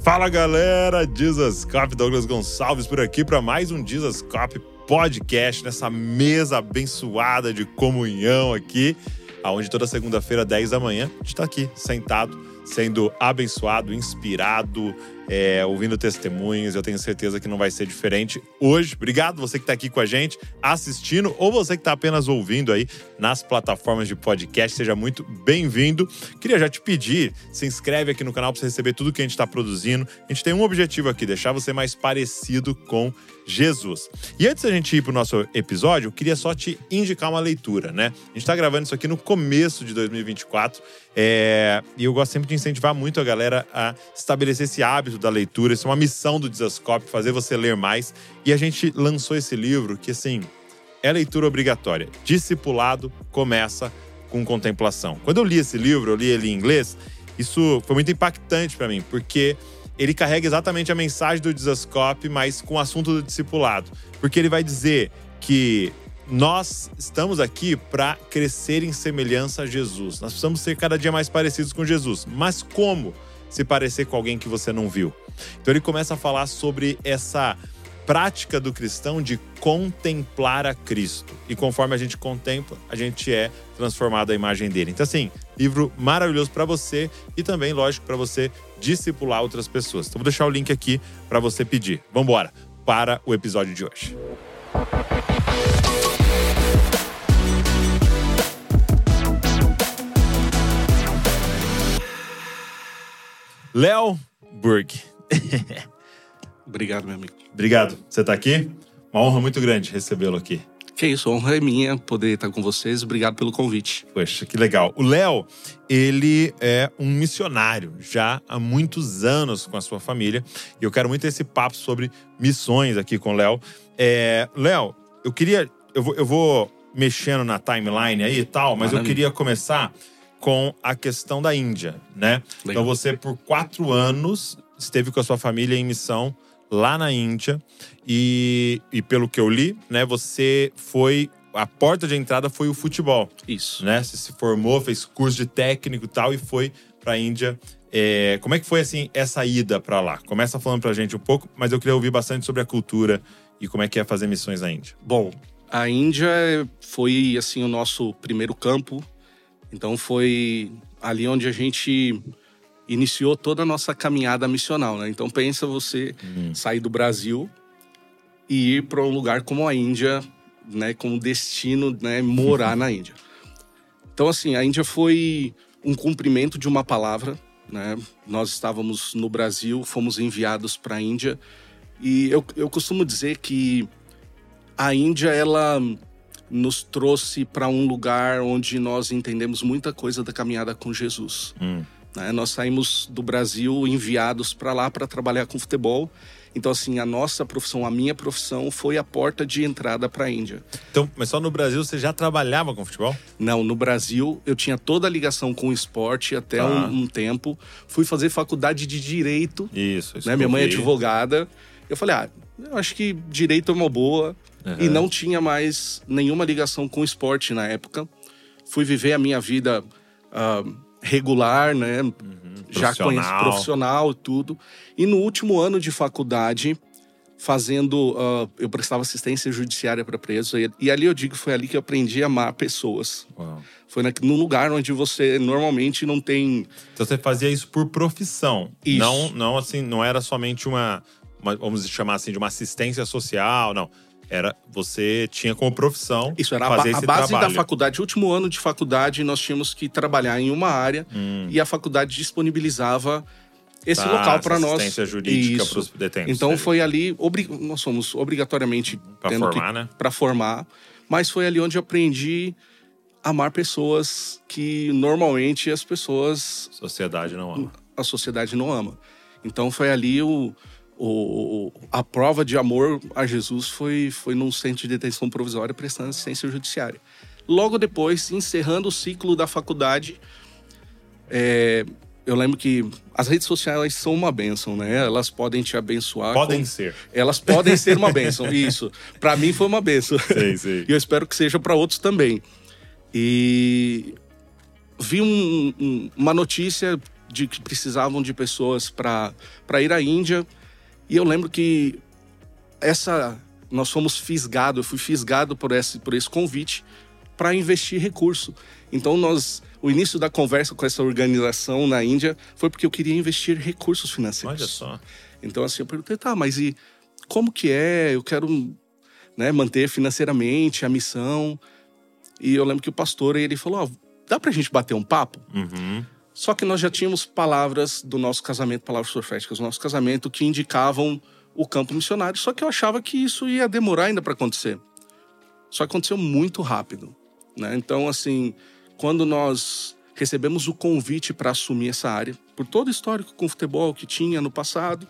Fala galera, Jesus Cop, Douglas Gonçalves por aqui para mais um Jesus Cop podcast nessa mesa abençoada de comunhão aqui, aonde toda segunda-feira, 10 da manhã, a gente está aqui sentado, sendo abençoado, inspirado, é, ouvindo testemunhos. Eu tenho certeza que não vai ser diferente hoje. Obrigado você que está aqui com a gente, assistindo, ou você que está apenas ouvindo aí nas plataformas de podcast. Seja muito bem-vindo. Queria já te pedir, se inscreve aqui no canal para você receber tudo que a gente está produzindo. A gente tem um objetivo aqui, deixar você mais parecido com Jesus. E antes da gente ir para o nosso episódio, eu queria só te indicar uma leitura, né? A gente está gravando isso aqui no começo de 2024 é, e eu gosto sempre de incentivar muito a galera a estabelecer esse hábito da leitura. Isso é uma missão do Desascope, fazer você ler mais. E a gente lançou esse livro que, assim, é leitura obrigatória. Discipulado começa com contemplação. Quando eu li esse livro, eu li ele em inglês, isso foi muito impactante para mim, porque ele carrega exatamente a mensagem do Desascope, mas com o assunto do discipulado. Porque ele vai dizer que nós estamos aqui para crescer em semelhança a Jesus. Nós precisamos ser cada dia mais parecidos com Jesus. Mas como se parecer com alguém que você não viu? Então ele começa a falar sobre essa prática do cristão de contemplar a Cristo. E conforme a gente contempla, a gente é transformado à imagem dele. Então, assim, livro maravilhoso para você e também, lógico, para você discipular outras pessoas. Então, vou deixar o link aqui para você pedir. Vamos embora para o episódio de hoje. Léo Burg. Obrigado, meu amigo. Obrigado. Você está aqui? Uma honra muito grande recebê-lo aqui. Que isso, honra é minha poder estar com vocês. Obrigado pelo convite. Poxa, que legal. O Léo, ele é um missionário já há muitos anos com a sua família. E eu quero muito esse papo sobre missões aqui com o Léo. É, Léo, eu queria. Eu vou, eu vou mexendo na timeline aí e tal, mas Maravilha. eu queria começar com a questão da Índia, né? Então, legal. Então você, por quatro anos, esteve com a sua família em missão lá na Índia e, e pelo que eu li, né, você foi a porta de entrada foi o futebol. Isso. Né? Você se formou, fez curso de técnico e tal e foi para a Índia. É, como é que foi assim essa ida para lá? Começa falando para a gente um pouco, mas eu queria ouvir bastante sobre a cultura e como é que é fazer missões na Índia. Bom, a Índia foi assim o nosso primeiro campo. Então foi ali onde a gente iniciou toda a nossa caminhada missional, né? Então pensa você uhum. sair do Brasil e ir para um lugar como a Índia, né, com destino, né, morar na Índia. Então assim, a Índia foi um cumprimento de uma palavra, né? Nós estávamos no Brasil, fomos enviados para a Índia e eu, eu costumo dizer que a Índia ela nos trouxe para um lugar onde nós entendemos muita coisa da caminhada com Jesus. Hum. Né? Nós saímos do Brasil enviados para lá para trabalhar com futebol. Então, assim, a nossa profissão, a minha profissão, foi a porta de entrada para a Índia. Então, mas só no Brasil você já trabalhava com futebol? Não, no Brasil eu tinha toda a ligação com o esporte até ah. um, um, tempo. Fui fazer faculdade de direito. Isso, isso. Né? Minha mãe é advogada. Eu falei, ah, eu acho que direito é uma boa. Uhum. E não tinha mais nenhuma ligação com o esporte na época. Fui viver a minha vida. Uh, regular, né? Uhum, já conheço profissional e tudo. E no último ano de faculdade, fazendo. Uh, eu prestava assistência judiciária para presos. E, e, ali eu digo foi ali que eu aprendi a amar pessoas. Uau. Foi na, no lugar onde você normalmente não tem. Então você fazia isso por profissão. Isso. Não, não assim, não era somente uma, uma vamos chamar assim, de uma assistência social, não era você tinha como profissão isso era fazer a, a base trabalho. da faculdade último ano de faculdade nós tínhamos que trabalhar em uma área hum. e a faculdade disponibilizava esse tá, local para nós. assistência jurídica para os detentos então foi ali nós somos obrigatoriamente para formar né? para formar mas foi ali onde eu aprendi a amar pessoas que normalmente as pessoas sociedade não ama. a sociedade não ama. Então foi ali o o, a prova de amor a Jesus foi, foi num centro de detenção provisória prestando assistência judiciária. Logo depois, encerrando o ciclo da faculdade, é, eu lembro que as redes sociais são uma bênção, né? Elas podem te abençoar. Podem com... ser. Elas podem ser uma bênção, isso. Para mim foi uma bênção. Sim, sim. E eu espero que seja para outros também. E vi um, um, uma notícia de que precisavam de pessoas para ir à Índia. E eu lembro que essa nós fomos fisgados, eu fui fisgado por esse, por esse convite para investir recurso. Então nós o início da conversa com essa organização na Índia foi porque eu queria investir recursos financeiros. Olha só. Então assim, eu perguntei, tá, mas e como que é? Eu quero né, manter financeiramente a missão. E eu lembro que o pastor ele falou: oh, dá pra gente bater um papo? Uhum. Só que nós já tínhamos palavras do nosso casamento, palavras proféticas do nosso casamento, que indicavam o campo missionário. Só que eu achava que isso ia demorar ainda para acontecer. Só que aconteceu muito rápido. Né? Então, assim, quando nós recebemos o convite para assumir essa área, por todo o histórico com o futebol que tinha no passado,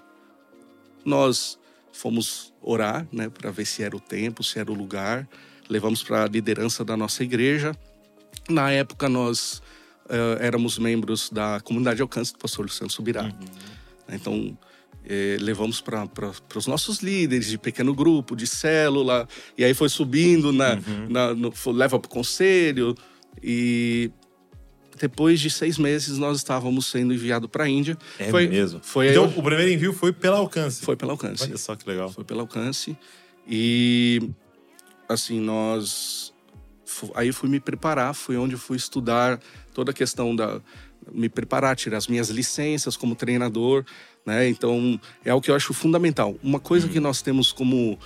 nós fomos orar né, para ver se era o tempo, se era o lugar. Levamos para a liderança da nossa igreja. Na época, nós uh, éramos membros da comunidade alcance do pastor Luciano Subirá. Uhum. Então, eh, levamos para os nossos líderes de pequeno grupo, de célula, e aí foi subindo, na, uhum. na no, leva para o conselho, e depois de seis meses nós estávamos sendo enviados para a Índia. É foi, mesmo? Foi então, eu, o primeiro envio foi pela alcance? Foi pela alcance. Olha só que legal. Foi pela alcance. E, assim, nós aí fui me preparar, foi onde fui estudar toda a questão da me preparar, tirar as minhas licenças como treinador, né? Então é o que eu acho fundamental. Uma coisa uhum. que nós temos como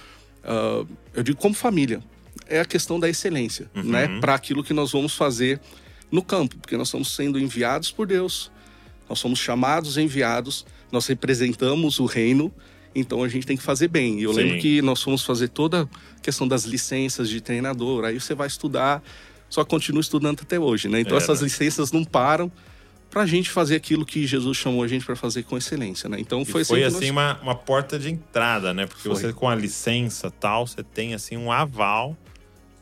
uh, eu digo como família é a questão da excelência, uhum. né? Para aquilo que nós vamos fazer no campo, porque nós estamos sendo enviados por Deus, nós somos chamados, enviados, nós representamos o reino então a gente tem que fazer bem. E eu Sim. lembro que nós fomos fazer toda a questão das licenças de treinador. Aí você vai estudar, só continua estudando até hoje, né? Então é, essas né? licenças não param para a gente fazer aquilo que Jesus chamou a gente para fazer com excelência, né? Então foi, foi assim, nós... uma, uma porta de entrada, né? Porque foi. você com a licença tal, você tem assim um aval,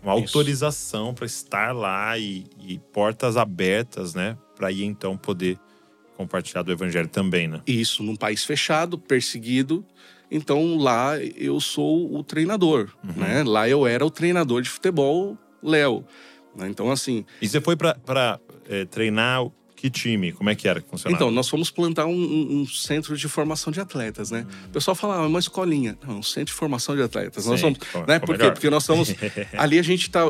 uma Isso. autorização para estar lá e, e portas abertas, né? Para ir então poder compartilhar do evangelho também, né? Isso, num país fechado, perseguido. Então lá eu sou o treinador, uhum. né? Lá eu era o treinador de futebol, Léo. Né? Então assim. E você foi para é, treinar que time? Como é que era que funcionava? Então, nós fomos plantar um, um, centro de formação de atletas, né? Hum. O pessoal fala, ah, uma escolinha. Não, um centro de formação de atletas. Sim, nós somos, né? Por quê? Porque nós estamos. ali a gente tá.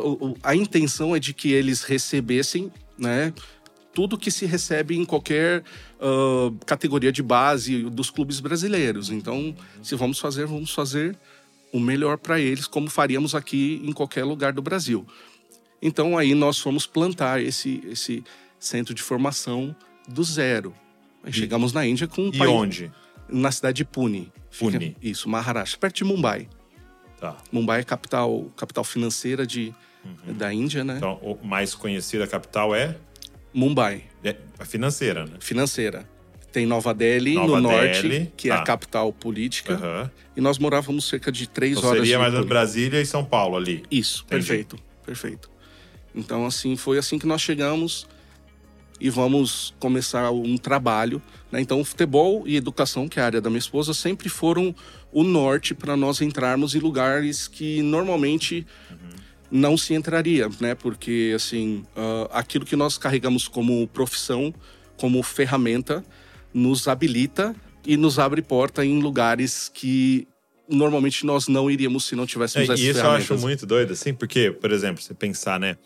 A intenção é de que eles recebessem, né? Tudo que se recebe em qualquer uh, categoria de base dos clubes brasileiros. Então, se vamos fazer, vamos fazer o melhor para eles, como faríamos aqui em qualquer lugar do Brasil. Então, aí nós fomos plantar esse, esse centro de formação do zero. E, chegamos na Índia com um E país, onde? Na cidade de Pune. Pune. Fica, isso, Maharashtra, perto de Mumbai. Tá. Mumbai é capital, capital financeira de, uhum. da Índia, né? Então, o mais conhecida capital é? Mumbai. É a financeira, né? Financeira. Tem Nova Delhi, Nova no Delhi, norte, que tá. é a capital política. Uhum. E nós morávamos cerca de três então horas seria mais ou Brasília e São Paulo ali. Isso, Entendi. perfeito, perfeito. Então, assim, foi assim que nós chegamos e vamos começar um trabalho. Né? Então, futebol e educação, que é a área da minha esposa, sempre foram o norte para nós entrarmos em lugares que normalmente uhum não se entraria, né? Porque, assim, uh, aquilo que nós carregamos como profissão, como ferramenta, nos habilita e nos abre porta em lugares que normalmente nós não iríamos se não tivéssemos é, essas isso ferramentas. eu acho muito doido, assim, porque, por exemplo, você pensar, né?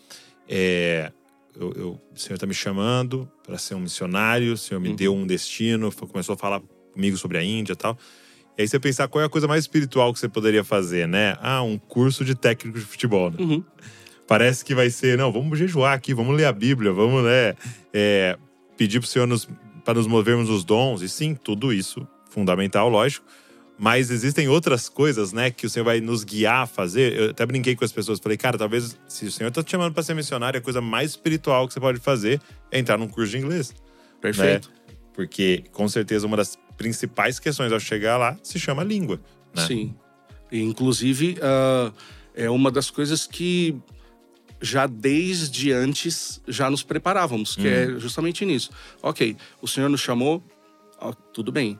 É, eu, eu, o Senhor está me chamando para ser um missionário, o Senhor me uhum. deu um destino, começou a falar comigo sobre a Índia e tal. E aí você pensar qual é a coisa mais espiritual que você poderia fazer, né? Ah, um curso de técnico de futebol. Né? Uhum. Parece que vai ser, não, vamos jejuar aqui, vamos ler a Bíblia, vamos, né, é, pedir para o Senhor nos, para nos movermos os dons. E sim, tudo isso, fundamental, lógico. Mas existem outras coisas, né, que o Senhor vai nos guiar a fazer. Eu até brinquei com as pessoas, falei, cara, talvez se o Senhor está te chamando para ser missionário, a coisa mais espiritual que você pode fazer é entrar num curso de inglês. Perfeito. Né? Porque, com certeza, uma das principais questões ao chegar lá se chama língua. Né? Sim. E, inclusive, uh, é uma das coisas que já desde antes já nos preparávamos, que é uhum. justamente nisso. Ok, o Senhor nos chamou, ó, tudo bem.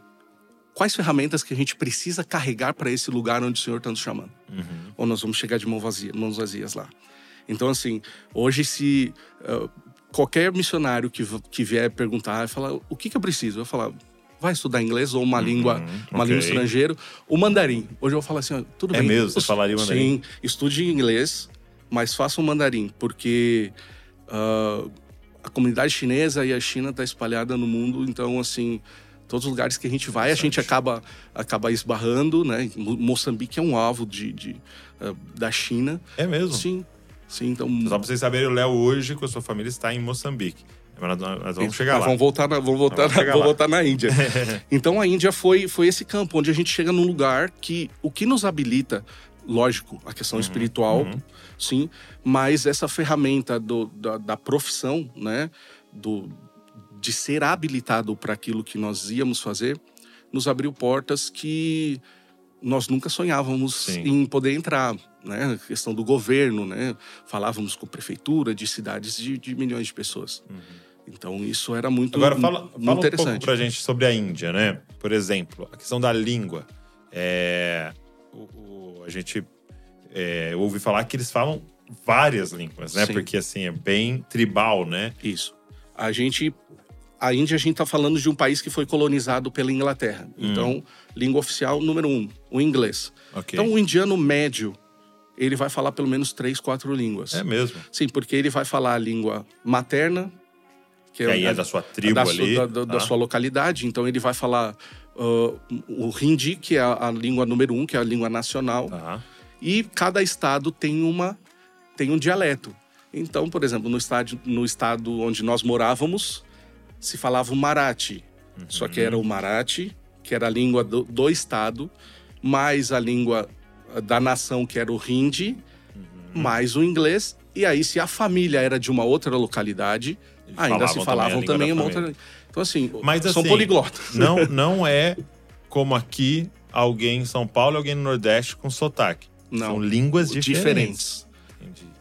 Quais ferramentas que a gente precisa carregar para esse lugar onde o Senhor está nos chamando? Uhum. Ou nós vamos chegar de mão vazia, mãos vazias lá? Então, assim, hoje se uh, qualquer missionário que, que vier perguntar, vai falar, o que, que eu preciso? Eu vou falar, vai estudar inglês ou uma língua, uma ok. língua estrangeira, o mandarim. Hoje eu falar assim, ó, tudo É bem. mesmo? Você falaria mandarim? Sim, estude inglês, mas faça o mandarim, porque ah, a comunidade chinesa e a China está espalhada no mundo, então assim, todos os lugares que a gente vai, a gente acaba acaba esbarrando, né? Mo- Moçambique é um alvo de, de, ah, da China. É mesmo? Sim, sim, então Só pra vocês saberem, o Léo hoje, com a sua família, está em Moçambique. Mas nós, nós vamos chegar lá. Vamos voltar na, vamos voltar, Vamos na, vamos voltar na Índia. então a Índia foi, foi esse campo onde a gente chega num lugar que o que nos habilita, lógico, a Uhum, questão espiritual, sim, mas essa ferramenta do, da, da profissão, né, do, de ser habilitado para aquilo que nós íamos fazer, nos abriu portas que nós nunca sonhávamos Sim. em poder entrar, né? A questão do governo, né? Falávamos com prefeitura de cidades de, de milhões de pessoas. Então isso era muito, Uhum. Agora, fala, muito fala um pouco interessante. pra gente sobre a Índia, né? Por exemplo, a questão da língua. É, o- o- a gente é, ouve falar que eles falam várias línguas, né? Sim. Porque, assim, é bem tribal, né? Isso. A gente, a Índia, a gente está falando de um país que foi colonizado pela Inglaterra. Hum. Língua oficial número um, o inglês. Ok. Então, o indiano médio, ele vai falar pelo menos três, quatro línguas. É mesmo. Sim, porque ele vai falar a língua materna, que Que aí a- é da sua tribo da, ali. da- da- da Ah, sua localidade. Então ele vai falar ah, o hindi, que é a, a língua número um, que é a língua nacional. tá. E cada estado tem uma tem um dialeto. Então, por exemplo, no estado, no estado onde nós morávamos, se falava o Marathi. Só que era o Marathi, que era a língua do, do estado, mais a língua da nação, que era o hindi, mais o inglês. E aí, se a família era de uma outra localidade, ainda se falavam também também língua uma outra. Então, assim, Mas, são assim, poliglotas. Não, não é como aqui alguém em São Paulo e alguém no Nordeste com sotaque. Não. São línguas diferentes. diferentes.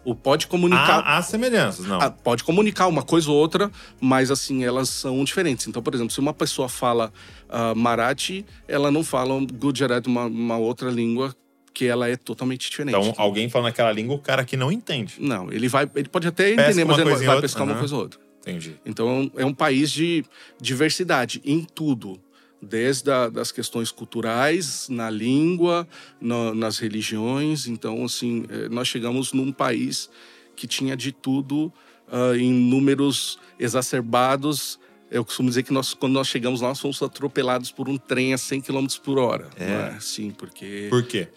O pode comunicar. Há, há semelhanças, não. Ah, pode comunicar uma coisa ou outra, mas assim, elas são diferentes. Então, por exemplo, se uma pessoa fala ah, Marathi, ela não fala Gujarati, uma, uma outra língua que ela é totalmente diferente. Então, alguém falando aquela língua, o cara que não entende. não, ele vai, ele pode até Pesca entender, mas uma ele vai outra, pescar uma aham. coisa ou outra. Entendi. Então, é um país de diversidade em tudo. Desde a, das questões culturais, na língua, na- nas religiões. Então, assim, eh, nós chegamos num país que tinha de tudo ah, em números exacerbados. Eu costumo dizer que nós, quando nós chegamos lá, nós fomos atropelados por um trem a 100 km por hora. É? não é? Sim, porque... Por quê?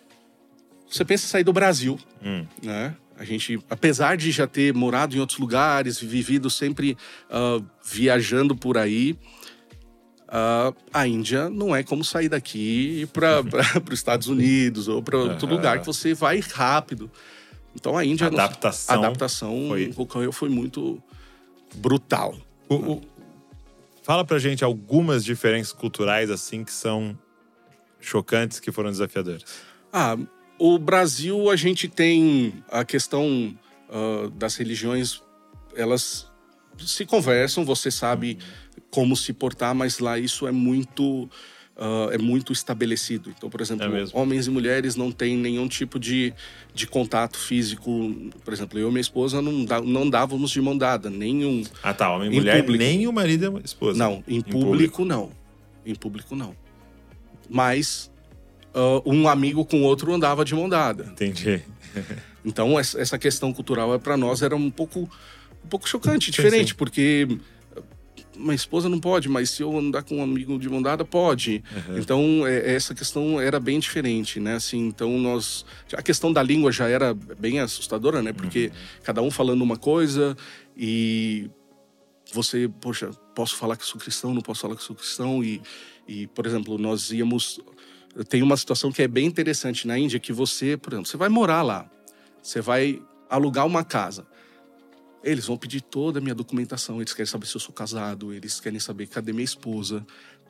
Você pensa em sair do Brasil, Hum. né? A gente, apesar de já ter morado em outros lugares, vivido sempre ah, viajando por aí, ah, a Índia não é como sair daqui para os Estados Unidos ou para outro Aham. lugar que você vai rápido. Então a Índia... não- Adaptação a adaptação foi- foi... foi muito brutal. O- o- Fala pra gente algumas diferenças culturais, assim, que são chocantes, que foram desafiadoras. Ah, o Brasil, a gente tem a questão ah, das religiões, elas se conversam, você sabe como se portar, mas lá isso é muito ah, é muito estabelecido. Então, por exemplo, É homens e mulheres não têm nenhum tipo de, de contato físico. Por exemplo, eu e minha esposa não, dá- não dávamos de mão dada, nenhum. Ah, tá. Homem e Em mulher, público. nem o marido e a esposa. Não, em, público, não. Em público não. Mas ah, um amigo com outro andava de mão dada. Entendi. Então essa questão cultural para nós era um pouco um pouco chocante, diferente, sim. porque minha esposa não pode, mas se eu andar com um amigo de mão dada, pode. Então é, essa questão era bem diferente, né? Assim, então nós a questão da língua já era bem assustadora, né? Porque cada um falando uma coisa e você, poxa, posso falar que sou cristão, não posso falar que sou cristão e, e por exemplo, nós íamos tem uma situação que é bem interessante na Índia que você, por exemplo, você vai morar lá, você vai alugar uma casa. Eles vão pedir toda a minha documentação, eles querem saber se eu sou casado, eles querem saber cadê minha esposa.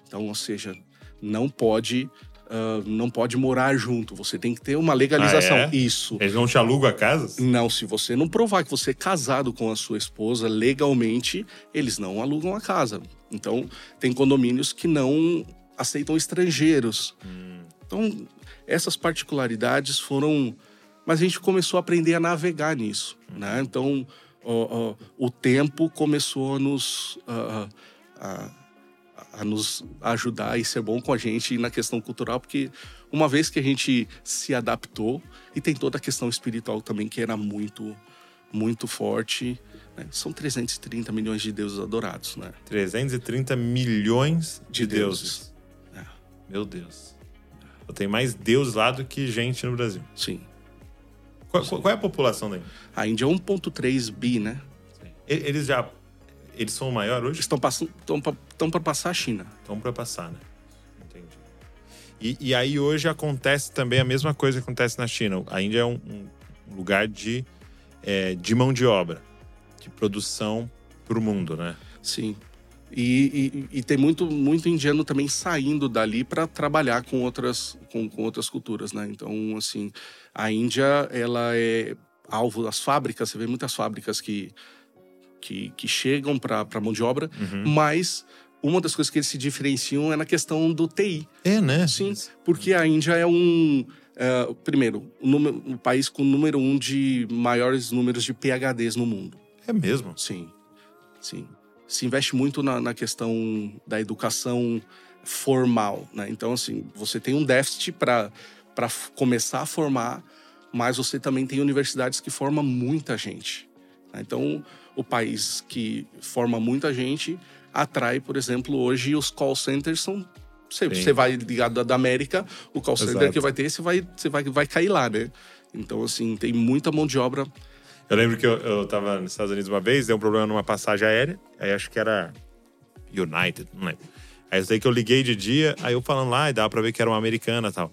Então, ou seja, não pode ah, não pode morar junto, você tem que ter uma legalização. Ah, é? Isso. Eles não te alugam a casa? Não, se você não provar que você é casado com a sua esposa legalmente, eles não alugam a casa. Então, tem condomínios que não aceitam estrangeiros. Então, essas particularidades foram. Mas a gente começou a aprender a navegar nisso, né? Então, o, o, o tempo começou a nos, a, a, a, nos ajudar e ser bom com a gente na questão cultural, porque uma vez que a gente se adaptou, e tem toda a questão espiritual também, que era muito, muito forte. Né? São 330 milhões de deuses adorados, né? 330 milhões de, de deuses. deuses. É. Meu Deus. Tem mais deuses lá do que gente no Brasil. Sim. Qual, qual é a população daí? A Índia é 1,3 bi, né? Sim. Eles já. Eles são o maior hoje? Estão estão para passar a China. Estão para passar, né? Entendi. E, e, aí hoje acontece também a mesma coisa que acontece na China. A Índia é um, um lugar de, é, de mão de obra, de produção para o mundo, né? Sim. E, e, e, tem muito, muito indiano também saindo dali para trabalhar com outras, com, com, outras culturas, né? Então, assim, a Índia, ela é alvo das fábricas, você vê muitas fábricas que, que, que chegam para mão de obra, uhum. mas uma das coisas que eles se diferenciam é na questão do TI. É, né? Sim, porque a Índia é um... É, primeiro, o, número, o país com o número um de maiores números de PHDs no mundo. É mesmo? Sim, sim se investe muito na, na questão da educação formal, né? Então, assim, você tem um déficit para começar a formar, mas você também tem universidades que formam muita gente. Né? Então, o país que forma muita gente atrai, por exemplo, hoje os call centers são você, você vai ligado da América, o call center Exato. que vai ter, você vai, você vai, vai cair lá, né? Então, assim, tem muita mão de obra eu lembro que eu, eu tava nos Estados Unidos uma vez, deu um problema numa passagem aérea, aí acho que era United, não lembro. Aí eu sei que eu liguei de dia, aí eu falando lá, e dava pra ver que era uma americana e tal.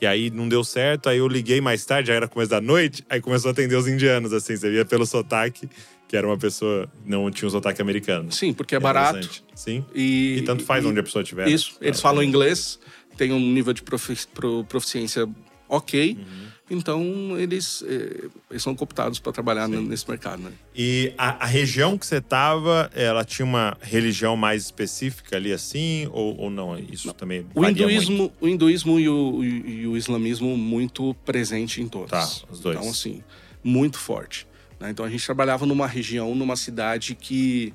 E aí não deu certo, aí eu liguei mais tarde, já era começo da noite, aí começou a atender os indianos, assim, você via pelo sotaque que era uma pessoa, não tinha um sotaque americano. Sim, porque é barato. Sim. E, e tanto faz e, onde a pessoa estiver. Isso, né? eles ah, falam é. inglês, tem um nível de profici proficiência ok. Uhum. Então, eles, eh, eles são cooptados para trabalhar Sim. nesse mercado. Né? E a, a, região que você estava, ela tinha uma religião mais específica ali assim? Ou, ou não? Isso não. também o hinduísmo, muito? o hinduísmo e o, e o islamismo muito presente em todos. Tá, os dois. Então, assim, muito forte. Né? Então, a gente trabalhava numa região, numa cidade que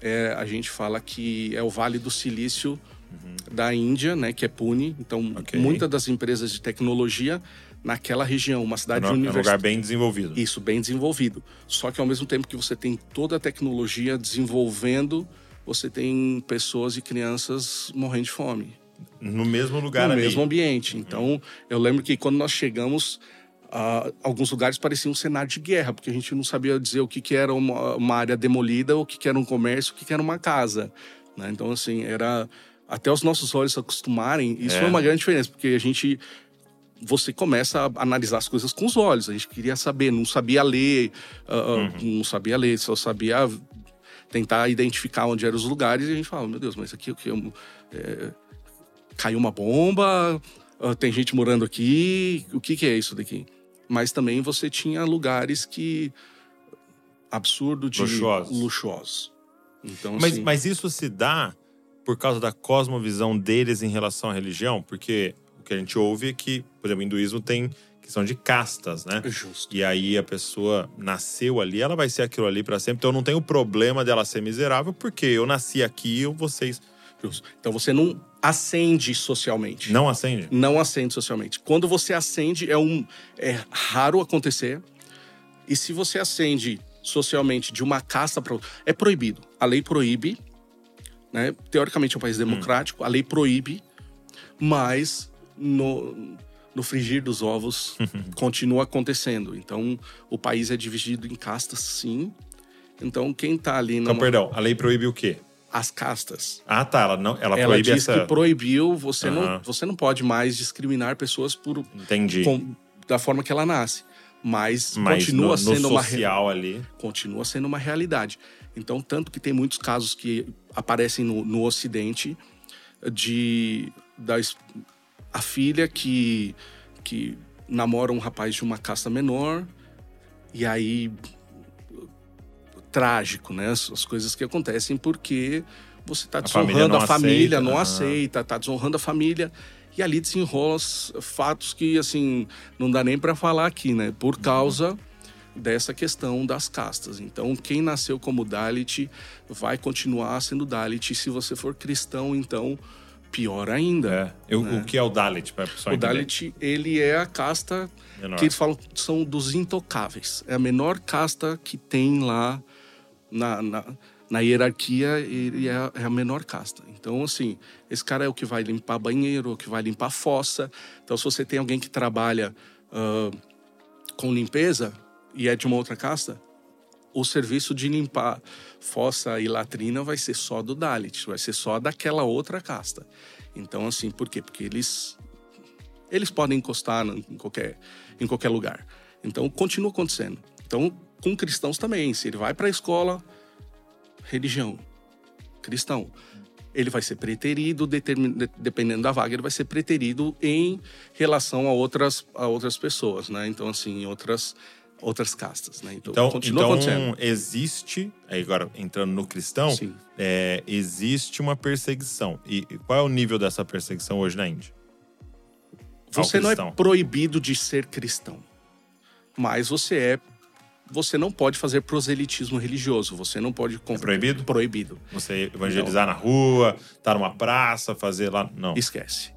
é, a gente fala que é o Vale do Silício uhum. da Índia, né? Que é Pune. Então, okay. muitas das empresas de tecnologia naquela região, uma cidade é universitária. É um lugar bem desenvolvido. Isso, bem desenvolvido. Só que ao mesmo tempo que você tem toda a tecnologia desenvolvendo, você tem pessoas e crianças morrendo de fome. No mesmo lugar No mesmo ambiente. Então, eu lembro que quando nós chegamos, uh, alguns lugares pareciam um cenário de guerra, porque a gente não sabia dizer o que, que era uma, uma área demolida, o que, que era um comércio, o que, que era uma casa. Né? Então, assim, era até os nossos olhos se acostumarem, isso é. foi uma grande diferença, porque a gente você começa a analisar as coisas com os olhos. A gente queria saber, não sabia ler, uh, uhum. não sabia ler, só sabia tentar identificar onde eram os lugares. E a gente falava, meu Deus, mas aqui o que? É, caiu uma bomba, uh, tem gente morando aqui, o que, que é isso daqui? Mas também você tinha lugares que absurdo de luxuosos. luxuosos. Então, mas, assim... mas isso se dá por causa da cosmovisão deles em relação à religião? Porque o que a gente ouve é que, por exemplo, o hinduísmo tem questão de castas, né? Justo. E aí a pessoa nasceu ali, ela vai ser aquilo ali para sempre. Então eu não tenho problema dela ser miserável, porque eu nasci aqui e vocês. Justo. Então você não acende socialmente. Não acende? Não acende socialmente. Quando você acende, é um. É raro acontecer. E se você acende socialmente de uma casta para outra, é proibido. A lei proíbe. Né? Teoricamente é um país hum. democrático, hum. a lei proíbe, mas no, no frigir dos ovos continua acontecendo. Então, o país é dividido em castas, sim. Então, quem está ali... Numa... Então, perdão, a lei proíbe o quê? As castas. Ah, tá. Ela, não, ela, ela proíbe diz essa... que proibiu, você, uhum. não, você não pode mais discriminar pessoas por... Entendi. Com, da forma que ela nasce. Mas, Mas continua no, sendo no uma... social ali... Continua sendo uma realidade. Então, tanto que tem muitos casos que aparecem no, no Ocidente de da a filha que, que namora um rapaz de uma casta menor, e aí. Trágico, né? As coisas que acontecem porque você está desonrando a família, a família não aceita, está desonrando a família. E ali desenrola fatos que, assim, não dá nem para falar aqui, né? Por causa dessa questão das castas. Então, quem nasceu como Dalit vai continuar sendo Dalit. Se você for cristão, então pior ainda. É. Eu, né? O que é o Dalit? Para o entender. Dalit, ele é a casta menor. que eles falam são dos intocáveis. É a menor casta que tem lá na, na, na hierarquia, ele é, é, a menor casta. Então, assim, esse cara é o que vai limpar banheiro, o que vai limpar fossa. Então, se você tem alguém que trabalha uh, com limpeza e é de uma outra casta, o serviço de limpar fossa e latrina vai ser só do Dalit, vai ser só daquela outra casta. Então, assim, por quê? Porque eles eles podem encostar em qualquer, em qualquer lugar. Então, continua acontecendo. Então, com cristãos também. Se ele vai para a escola, religião, cristão, ele vai ser preterido, dependendo da vaga, ele vai ser preterido em relação a outras, a outras pessoas, né? Então, assim, outras outras castas, né? Então, então, continua então acontecendo. existe, agora entrando no cristão, é, existe uma perseguição. E qual é o nível dessa perseguição hoje na Índia? Você não é proibido de ser cristão, mas você é você não pode fazer proselitismo religioso. Você não pode. É proibido? Proibido. Você evangelizar na rua, estar tá numa praça, fazer lá. Não. Esquece.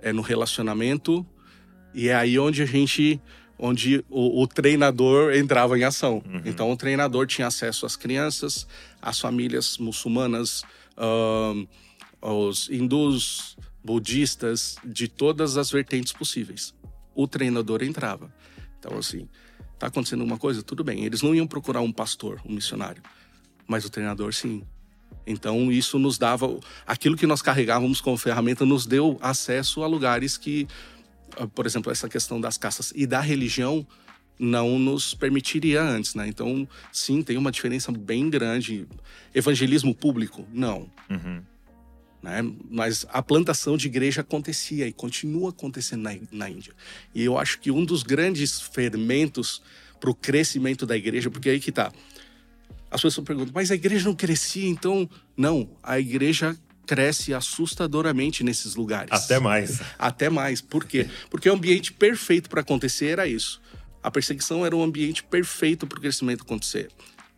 É no relacionamento e é aí onde a gente. Onde o, o treinador entrava em ação. Uhum. Então, o treinador tinha acesso às crianças, às famílias muçulmanas, uh, aos hindus, budistas, de todas as vertentes possíveis. O treinador entrava. Então, assim, tá acontecendo alguma coisa? Tudo bem. Eles não iam procurar um pastor, um missionário, mas o treinador sim. Então, isso nos dava. Aquilo que nós carregávamos como ferramenta nos deu acesso a lugares que, por exemplo, essa questão das caças e da religião não nos permitiria antes, né? Então, sim, tem uma diferença bem grande. Evangelismo público? Não. Uhum. Né? Mas a plantação de igreja acontecia e continua acontecendo na, na Índia. E eu acho que um dos grandes fermentos para o crescimento da igreja, porque aí que tá. As pessoas perguntam, mas a igreja não crescia, então. Não, a igreja cresce assustadoramente nesses lugares. Até mais. Até mais. Por quê? Porque o ambiente perfeito para acontecer era isso. A perseguição era um ambiente perfeito para o crescimento acontecer.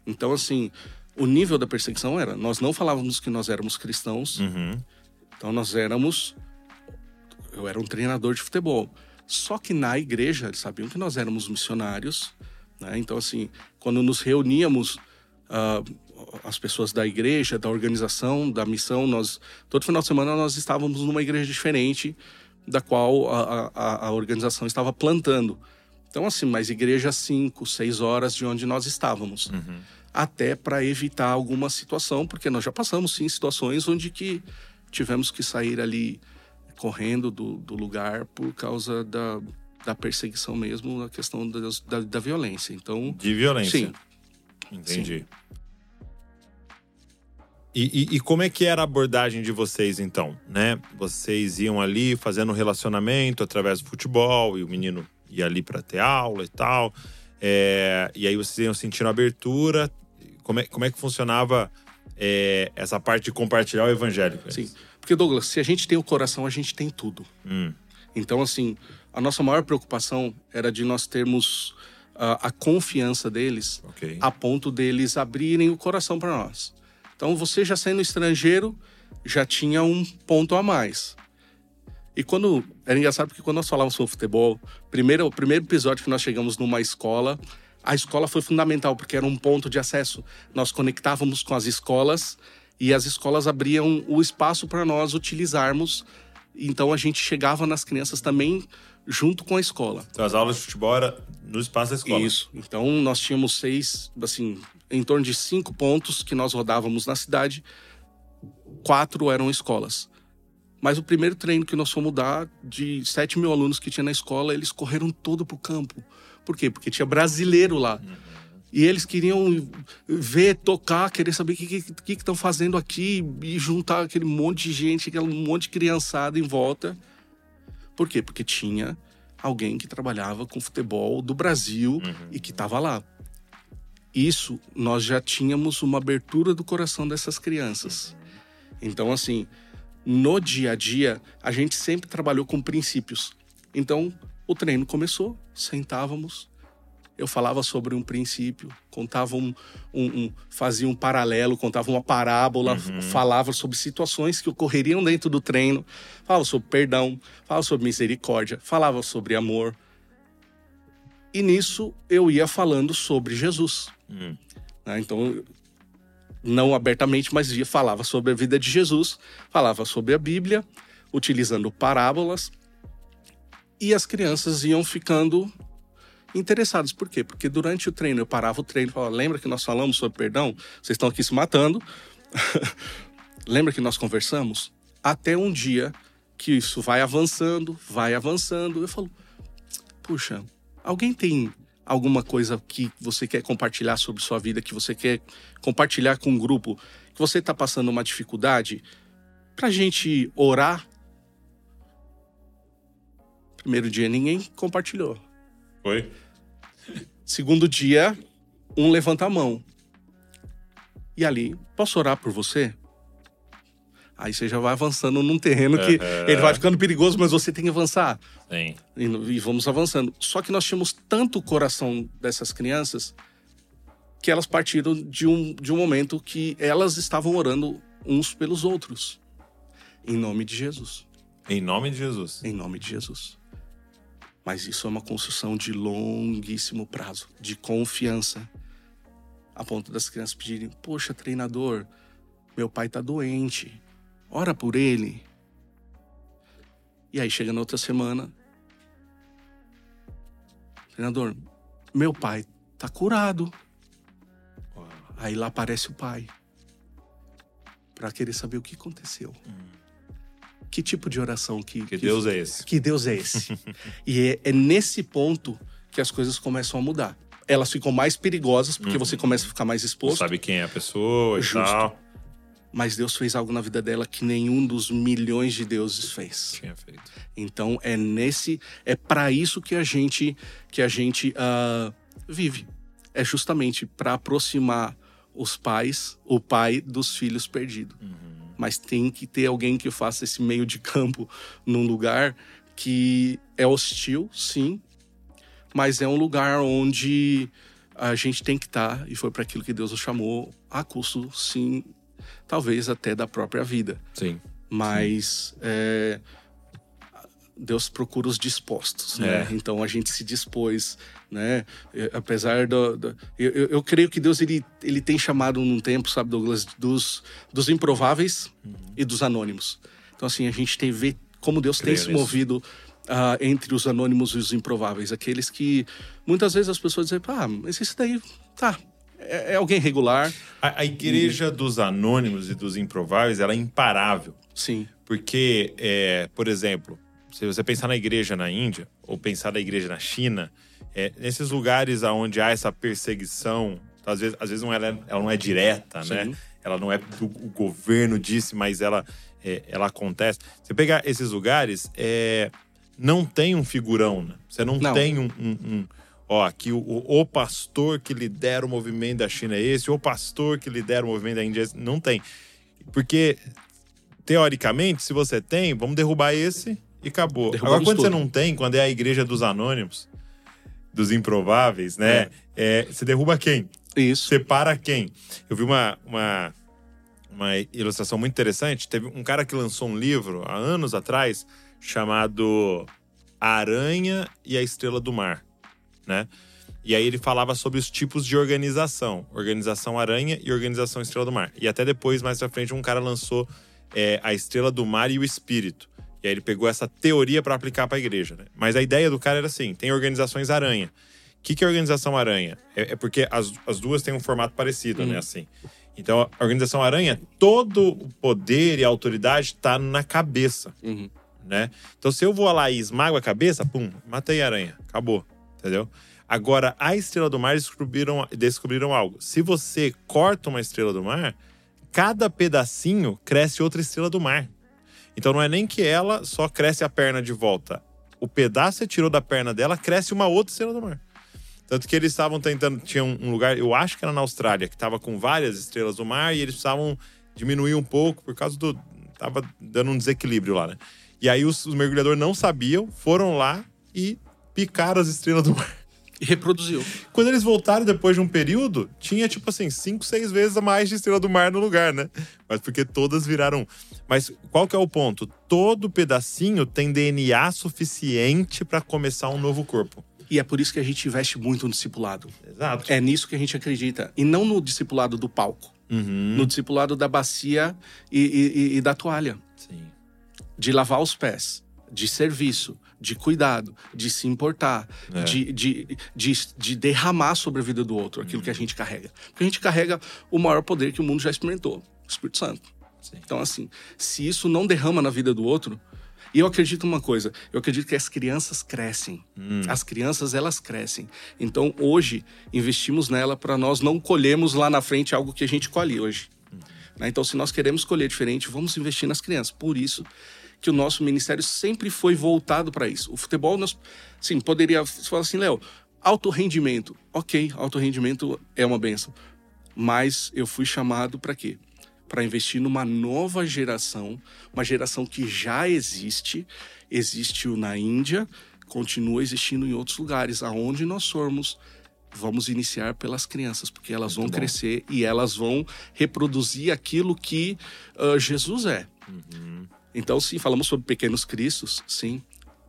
Então, assim, o nível da perseguição era: nós não falávamos que nós éramos cristãos, uhum. então nós éramos. Eu era um treinador de futebol. Só que na igreja eles sabiam que nós éramos missionários, né? Então, assim, quando nos reuníamos, uh, as pessoas da igreja, da organização, da missão, nós todo final de semana nós estávamos numa igreja diferente da qual a, a, a organização estava plantando. Então, assim, mais igreja cinco, seis horas de onde nós estávamos. Uhum até para evitar alguma situação, porque nós já passamos sim situações onde que tivemos que sair ali correndo do, do lugar por causa da, da perseguição mesmo, a questão da, da, da, violência. Então, de violência. Sim. Entendi. Sim. E, e, e, como é que era a abordagem de vocês, então? Né? Vocês iam ali fazendo relacionamento através do futebol, e o menino ia ali para ter aula e tal. É, e aí vocês iam sentindo abertura, como é, como é que funcionava é, essa parte de compartilhar o evangelho? Sim, porque Douglas, se a gente tem o coração, a gente tem tudo. Hum. Então, assim, a nossa maior preocupação era de nós termos a, a confiança deles okay. a ponto deles abrirem o coração para nós. Então, você já sendo estrangeiro, já tinha um ponto a mais. E quando. Era engraçado porque quando nós falávamos sobre futebol, primeiro, o primeiro episódio que nós chegamos numa escola, a escola foi fundamental, porque era um ponto de acesso. Nós conectávamos com as escolas e as escolas abriam o espaço para nós utilizarmos. Então a gente chegava nas crianças também junto com a escola. Então as aulas de futebol eram no espaço da escola. Isso. Então nós tínhamos seis, assim, em torno de cinco pontos que nós rodávamos na cidade. Quatro eram escolas. Mas o primeiro treino que nós fomos dar, de 7 mil alunos que tinha na escola, eles correram todo pro campo. Por quê? Porque tinha brasileiro lá. E eles queriam ver, tocar, querer saber o que estão que, que fazendo aqui e juntar aquele monte de gente, aquele monte de criançada em volta. Por quê? Porque tinha alguém que trabalhava com futebol do Brasil uhum. e que estava lá. Isso, nós já tínhamos uma abertura do coração dessas crianças. Então, assim, no dia a dia, a gente sempre trabalhou com princípios. Então, o treino começou, sentávamos, eu falava sobre um princípio, contava um, um, um fazia um paralelo, contava uma parábola, Uhum. falava sobre situações que ocorreriam dentro do treino, falava sobre perdão, falava sobre misericórdia, falava sobre amor. E nisso eu ia falando sobre Jesus. Hum. né? Então, não abertamente, mas ia, falava sobre a vida de Jesus, falava sobre a Bíblia, utilizando parábolas, e as crianças iam ficando interessadas. Por quê? Porque durante o treino eu parava o treino e falava: lembra que nós falamos sobre perdão? Vocês estão aqui se matando. lembra que nós conversamos? Até um dia que isso vai avançando, vai avançando. Eu falo: puxa, alguém tem alguma coisa que você quer compartilhar sobre sua vida, que você quer compartilhar com um grupo, que você está passando uma dificuldade, pra gente orar? Primeiro dia ninguém compartilhou. Foi? Segundo dia, um levanta a mão. E ali, posso orar por você? Aí você já vai avançando num terreno que ele vai ficando perigoso, mas você tem que avançar. Sim. E, e vamos avançando. Só que nós tínhamos tanto o coração dessas crianças que elas partiram de um, de um momento que elas estavam orando uns pelos outros. Em nome de Jesus. Em nome de Jesus. Em nome de Jesus. Mas isso é uma construção de longuíssimo prazo, de confiança. A ponto das crianças pedirem: Poxa, treinador, meu pai tá doente. Ora por ele. E aí chega na outra semana. Treinador, meu pai tá curado. Aí lá aparece o pai. Pra querer saber o que aconteceu. Que tipo de oração que, Que Deus é esse? que Deus é esse? e é, é nesse ponto que as coisas começam a mudar. Elas ficam mais perigosas porque você começa a ficar mais Não exposto. sabe quem é a pessoa e Justo. tal. Mas Deus fez algo na vida dela que nenhum dos milhões de deuses fez. Tinha feito. Então é nesse, é para isso que a gente que a gente ah, vive. É justamente para aproximar os pais, o pai dos filhos perdidos. Mas tem que ter alguém que faça esse meio de campo num lugar que é hostil, sim, mas é um lugar onde a gente tem que estar e foi para aquilo que Deus nos chamou a custo, sim, talvez até da própria vida Sim. mas é, Deus procura os dispostos, né? É. Então a gente se dispôs, né? Apesar do, do- eu, eu, creio que Deus ele, ele tem chamado num tempo, sabe, Douglas, dos, dos improváveis Uhum. e dos anônimos. Então assim a gente tem ver como Deus tem se nisso. movido ah, entre os anônimos e os improváveis, aqueles que muitas vezes as pessoas dizem, ah, mas esse daí tá é, é alguém regular, A, a igreja dos anônimos e dos improváveis, ela é imparável. sim, Porque, é, por exemplo, se você pensar na igreja na Índia, ou pensar na igreja na China, é, nesses lugares onde há essa perseguição, às vezes, às vezes não ela, ela não é direta, né? Sim. Ela não é do o governo disse, mas ela, é, ela acontece. Você pegar esses lugares, é, não tem um figurão, né? Você não, Não. tem um, um- um- Ó, aqui o, o, pastor que lidera o movimento da China é esse, o pastor que lidera o movimento da Índia é esse. Não tem. Porque teoricamente, se você tem, vamos derrubar esse e acabou. Derrubamos Agora, quando você tudo. não tem, quando é a igreja dos anônimos, dos improváveis, né? É, você derruba quem? isso, Separa quem? Eu vi uma, uma, uma ilustração muito interessante. Teve um cara que lançou um livro há anos atrás chamado A Aranha e a Estrela do Mar, né? E aí ele falava sobre os tipos de organização. Organização Aranha e Organização Estrela do Mar. E até depois, mais pra frente, um cara lançou é, a Estrela do Mar e o Espírito. E aí ele pegou essa teoria para aplicar para a igreja, né? Mas a ideia do cara era assim: tem organizações aranha. O que, que é organização aranha? É, é porque as, as duas têm um formato parecido, né? Assim. Então, a organização aranha, todo o poder e a autoridade está na cabeça, Uhum. né? Então, se eu vou lá e esmago a cabeça, pum, matei a aranha, acabou, entendeu? Agora, a estrela do mar descobriram, descobriram algo. Se você corta uma estrela do mar, cada pedacinho cresce outra estrela do mar. Então não é nem que ela só cresce a perna de volta. O pedaço que tirou da perna dela cresce uma outra estrela do mar. Tanto que eles estavam tentando, tinha um um lugar, eu acho que era na Austrália, que estava com várias estrelas do mar e eles precisavam diminuir um pouco por causa do. Tava dando um desequilíbrio lá, né? E aí os, os mergulhadores não sabiam, foram lá e picaram as estrelas do mar. E reproduziu. Quando eles voltaram depois de um período, tinha tipo assim, cinco, seis vezes a mais de estrela do mar no lugar, né? Mas porque todas viraram. Mas qual que é o ponto? Todo pedacinho tem DNA suficiente para começar um novo corpo. E é por isso que a gente investe muito no discipulado. Exato. É nisso que a gente acredita. E não no discipulado do palco. Uhum. No discipulado da bacia e, e- e da toalha. Sim. De lavar os pés. De serviço. De cuidado. De se importar. É. De, de, de, de derramar sobre a vida do outro aquilo que a gente carrega. Porque a gente carrega o maior poder que o mundo já experimentou. O Espírito Santo. Sim. Então, assim, se isso não derrama na vida do outro. E eu acredito uma coisa, eu acredito que as crianças crescem. As crianças, elas crescem. Então, hoje, investimos nela para nós não colhermos lá na frente algo que a gente colhe hoje. Né? Então, se nós queremos colher diferente, vamos investir nas crianças. Por isso que o nosso ministério sempre foi voltado para isso. O futebol, nós, sim, poderia falar assim, Léo, alto rendimento. Ok, alto rendimento é uma benção. Mas eu fui chamado para quê? Para investir numa nova geração, uma geração que já existe, existiu na Índia, continua existindo em outros lugares. Aonde nós formos, vamos iniciar pelas crianças, porque elas vão bom. crescer e elas vão reproduzir aquilo que ah, Jesus é. Então, sim, falamos sobre pequenos cristos, sim,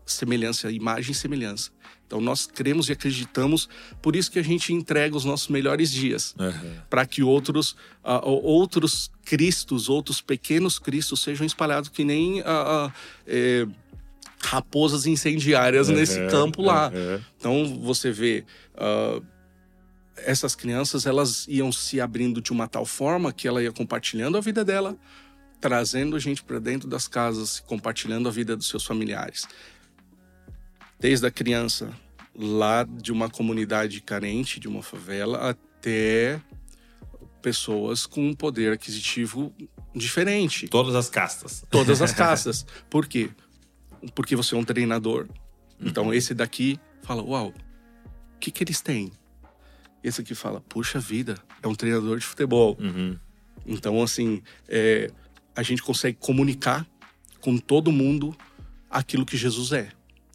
semelhança, imagem e semelhança. Então, nós cremos e acreditamos, por isso que a gente entrega os nossos melhores dias Uhum. para que outros ou- outros cristos, outros pequenos cristos sejam espalhados que nem ah, ah, eh, raposas incendiárias nesse Uhum, campo lá. uhum. Então você vê ah, essas crianças elas iam se abrindo de uma tal forma que ela ia compartilhando a vida dela, trazendo a gente para dentro das casas, compartilhando a vida dos seus familiares. Desde a criança lá de uma comunidade carente, de uma favela, até pessoas com um poder aquisitivo diferente Todas as castas. todas as castas. Por quê? Porque você é um treinador. Então esse daqui fala: Uau, o que, que eles têm? Esse aqui fala: Puxa vida, é um treinador de futebol. Uhum. Então, assim, é, a gente consegue comunicar com todo mundo aquilo que Jesus é,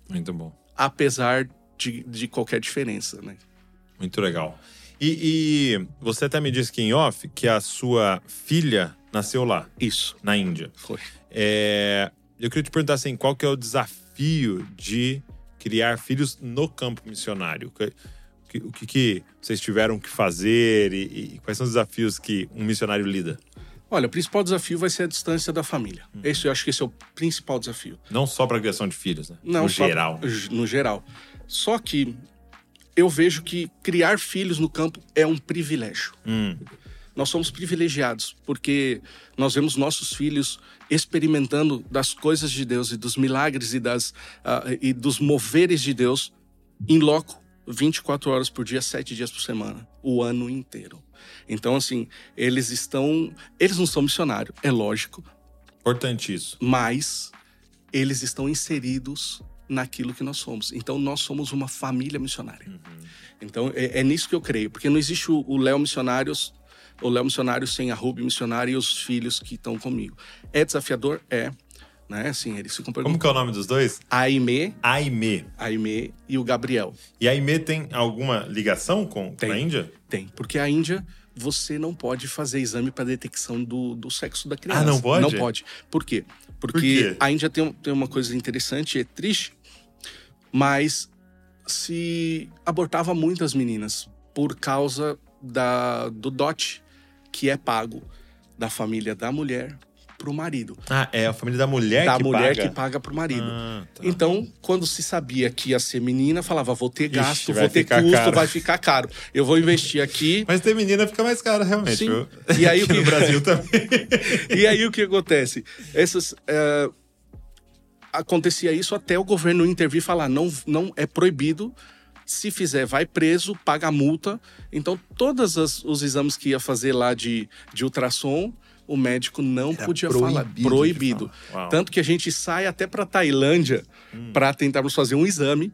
Muito bom. apesar de, de qualquer diferença, né? Muito legal. E, e você até me disse que em off que a sua filha nasceu lá, Isso, na Índia. foi. É, eu queria te perguntar assim, qual que é o desafio de criar filhos no campo missionário? O que- O que, que vocês tiveram que fazer e, e quais são os desafios que um missionário lida? Olha, o principal desafio vai ser a distância da família. Esse, eu acho que esse é o principal desafio. Não só para a criação de filhos, né? Não, no só- geral. No geral. Só que eu vejo que criar filhos no campo é um privilégio. Hum, Nós somos privilegiados porque nós vemos nossos filhos experimentando das coisas de Deus e dos milagres e, das, ah, e dos moveres de Deus em loco, 24 horas por dia, 7 dias por semana, o ano inteiro. Então, assim, eles estão. Eles não são missionários, é lógico, importante isso. mas eles estão inseridos naquilo que nós somos. Então, nós somos uma família missionária. Então, é, é nisso que eu creio, porque não existe o o Léo Missionários, o Léo Missionário sem a Ruby Missionária e os filhos que estão comigo. É desafiador? É. Né? Assim, eles ficam Como perguntando. que é o nome dos dois? A Aimee, Aimee. a Aimee e o Gabriel. E a Aimee tem alguma ligação com, com Tem. a Índia? Tem. Porque a Índia, você não pode fazer exame para detecção do, do sexo da criança. Ah, não pode? Não pode. Por quê? Porque Por quê? a Índia tem, tem uma coisa interessante, é triste, mas se abortava muitas meninas por causa da, do dote que é pago da família da mulher pro marido. Ah, é a família da mulher da que mulher paga? que paga pro marido. Ah, tá. Então, quando se sabia que ia ser menina, falava: vou ter Ixi, gasto, vai vou ter custo, caro. vai ficar caro. Eu vou investir aqui. Mas ter menina fica mais caro, realmente. Sim. viu? E aí o que- no Brasil também. E aí o que acontece? Essas. é, acontecia isso até o governo intervir e falar: não, não é proibido. Se fizer, vai preso, paga a multa. Então, todos os exames que ia fazer lá de, de ultrassom, o médico não Era podia proibido falar. Proibido. falar. Tanto que a gente sai até para Tailândia Hum. para tentarmos fazer um exame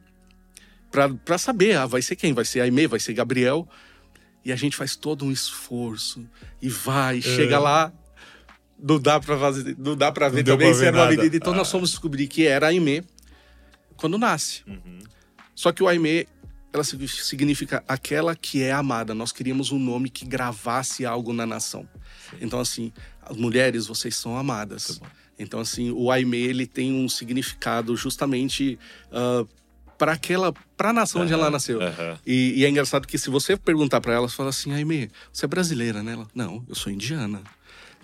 para saber, ah, vai ser quem? Vai ser Aimee, vai ser Gabriel. E a gente faz todo um esforço e vai, chega lá, não dá para fazer, não dá para ver deu também se era uma menina. Então nós Ah. fomos descobrir que era Aimee quando nasce. Uhum. Só que o Aimee, ela significa aquela que é amada. Nós queríamos um nome que gravasse algo na nação. Então, assim, mulheres, vocês são amadas. Então, assim, o Aimee, ele tem um significado justamente uh, para aquela, para a nação uhum, onde ela nasceu. Uhum. E, e, é engraçado que se você perguntar para ela, você fala assim, Aimee, você é brasileira, né? Ela, não, eu sou indiana.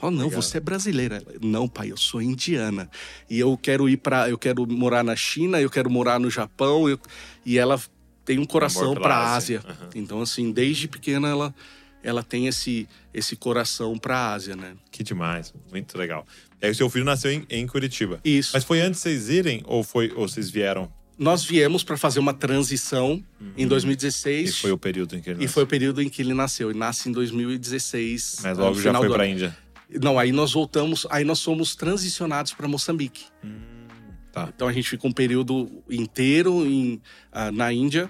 Oh, não, Legal. você é brasileira. Não, pai, eu sou indiana. E eu quero ir para, eu quero morar na China, eu quero morar no Japão. Eu... E ela tem um coração para a Ásia. Uhum. Então, assim, desde pequena ela ela tem esse esse coração para a Ásia, né? Que demais, muito legal. É o seu filho nasceu em, em, Curitiba. Isso. Mas foi antes de vocês irem ou foi ou vocês vieram? Nós viemos para fazer uma transição uhum. em 2016. E foi o período em que ele nasceu. E foi o período em que ele nasceu. Ele nasce em 2016. Mas logo já foi para a Índia. Não, aí nós voltamos, aí nós fomos transicionados para Moçambique. Hum, tá. Então a gente fica um período inteiro em, uh, na Índia.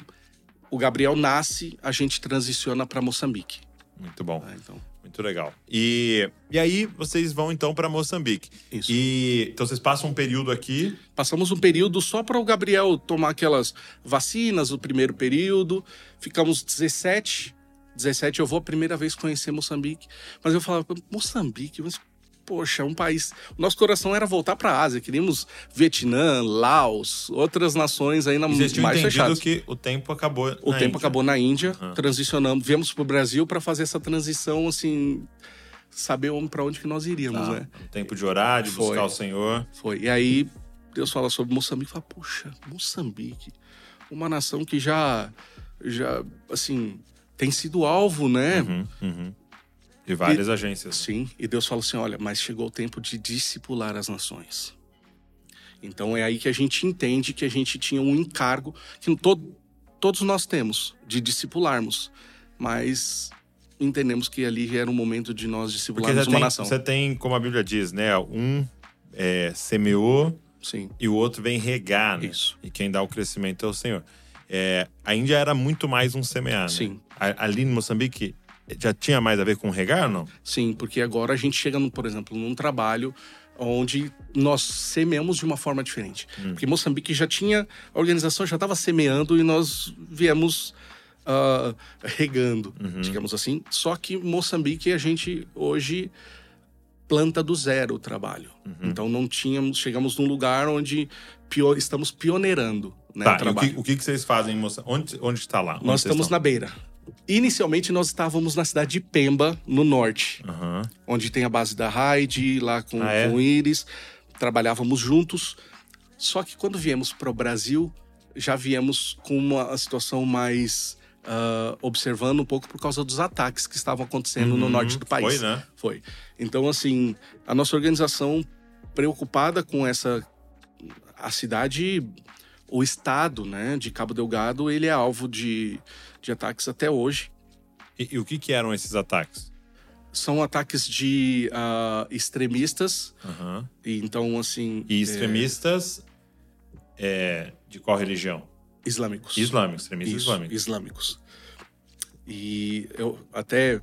O Gabriel nasce, a gente transiciona para Moçambique. Muito bom. Ah, então. Muito legal. E, e aí vocês vão então para Moçambique. Isso. E então vocês passam um período aqui. Passamos um período só para o Gabriel tomar aquelas vacinas, o primeiro período. Ficamos 17 17 eu vou a primeira vez conhecer Moçambique. Mas eu falava, Moçambique, mas poxa, um país. Nosso coração era voltar para a Ásia. Queríamos Vietnã, Laos, outras nações ainda vocês mais fechadas. que o tempo acabou. O tempo Índia. acabou na Índia, uhum. transicionamos, viemos para o Brasil para fazer essa transição, assim, saber para onde que nós iríamos, tá. né? Tempo de orar, de Foi. buscar o Senhor. Foi. E aí Deus fala sobre Moçambique, fala, poxa, Moçambique, uma nação que já, já, assim, tem sido alvo, né? Uhum, uhum. De várias e, agências. Sim, e Deus fala assim: olha, mas chegou o tempo de discipular as nações. Então é aí que a gente entende que a gente tinha um encargo que todo, todos nós temos de discipularmos, mas entendemos que ali era um momento de nós discipularmos uma tem, nação. Você tem, como a Bíblia diz, né? Um é, semeou Sim. e o outro vem regar. Né? Isso. E quem dá o crescimento é o Senhor. É, a Índia era muito mais um semear. Né? Sim. Ali em Moçambique já tinha mais a ver com regar não? Sim, porque agora a gente chega, no, por exemplo, num trabalho onde nós semeamos de uma forma diferente. Hum. Porque Moçambique já tinha, a organização já estava semeando e nós viemos uh, regando, uhum. digamos assim. Só que Moçambique a gente hoje planta do zero o trabalho. Uhum. Então não tínhamos, chegamos num lugar onde pio, estamos pioneirando né, tá, o trabalho. o, que, o que, vocês fazem em Moçambique? Onde, onde está lá? Onde nós estamos estão? na beira. Inicialmente nós estávamos na cidade de Pemba, no norte, uhum. onde tem a base da Raid, lá com, ah, é? com Iris. Trabalhávamos juntos. Só que quando viemos para o Brasil, já viemos com uma situação mais uh, observando um pouco por causa dos ataques que estavam acontecendo uhum. no norte do país. Foi, né? Foi. Então, assim, a nossa organização preocupada com essa. A cidade, o estado, né, de Cabo Delgado, ele é alvo de de ataques até hoje. E, e o que, que, eram esses ataques? São ataques de uh, extremistas. Uhum. E, então, assim. E extremistas é... É, de qual religião? Islâmicos. Islâmicos, extremistas Isso, islâmicos. Islâmicos. E eu até.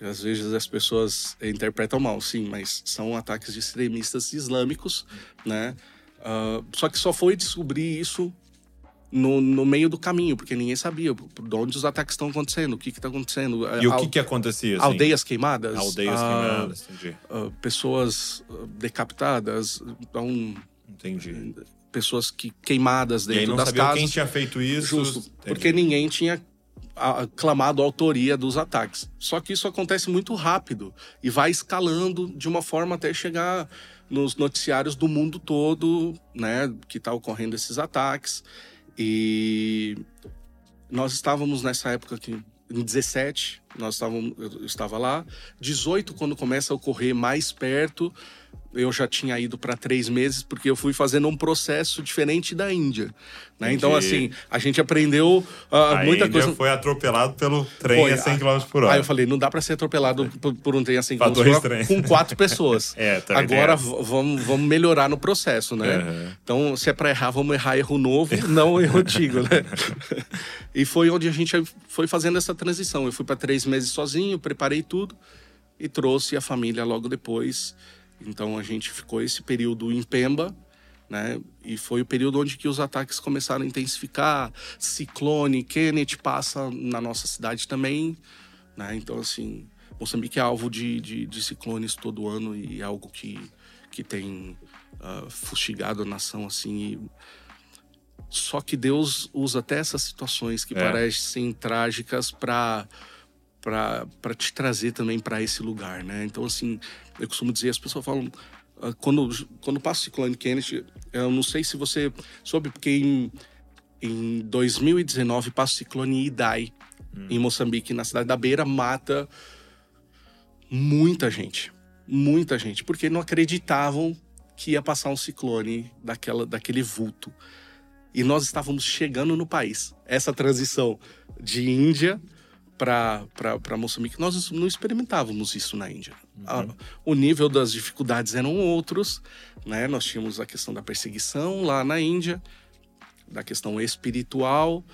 Às vezes as pessoas interpretam mal, sim, mas são ataques de extremistas islâmicos, né? Uh, só que só foi descobrir isso no, no meio do caminho, porque ninguém sabia de onde os ataques estão acontecendo, o que está acontecendo. E o que, que acontecia? Assim? Aldeias queimadas. Aldeias ah, queimadas, entendi. Ah, pessoas ah, decapitadas, então. Entendi. Pessoas que, queimadas dentro e aí não das sabia casas. quem tinha feito isso. Justo, porque ninguém tinha clamado a autoria dos ataques. Só que isso acontece muito rápido e vai escalando de uma forma até chegar nos noticiários do mundo todo, né, que está ocorrendo esses ataques. E nós estávamos nessa época aqui, em 17, nós estávamos, eu estava lá. 18, quando começa a ocorrer mais perto, eu já tinha ido para três meses, porque eu fui fazendo um processo diferente da Índia. Né? Então, assim, a gente aprendeu uh, a muita Índia coisa. foi atropelado pelo trem foi, a 100 km por hora. Aí eu falei, não dá para ser atropelado por, por, um trem a 100 km por hora com quatro pessoas. é, tá Agora vamos, vamos melhorar no processo, né? Uhum. Então, se é para errar, vamos errar erro novo, não erro antigo, né? e foi onde a gente foi fazendo essa transição. Eu fui para três meses sozinho, preparei tudo e trouxe a família logo depois. Então a gente ficou esse período em Pemba né? E foi o período onde que os ataques começaram a intensificar. Ciclone, Kenneth passa na nossa cidade também, né? Então, assim, Moçambique é alvo de, de, de ciclones todo ano e é algo que, que tem uh, fustigado a nação, assim. E... Só que Deus usa até essas situações que é. parecem trágicas para para te trazer também para esse lugar, né? Então, assim, eu costumo dizer, as pessoas falam, ah, quando, quando passa o ciclone Kenneth, eu não sei se você soube, porque em, em 2019 passa o ciclone Idai hum. em Moçambique, na cidade da Beira, mata muita gente. Muita gente, porque não acreditavam que ia passar um ciclone daquela, daquele vulto. E nós estávamos chegando no país. Essa transição de Índia para Moçambique, nós não experimentávamos isso na Índia. Uhum. A, o nível das dificuldades eram outros, né? Nós tínhamos a questão da perseguição lá na Índia, da questão espiritual.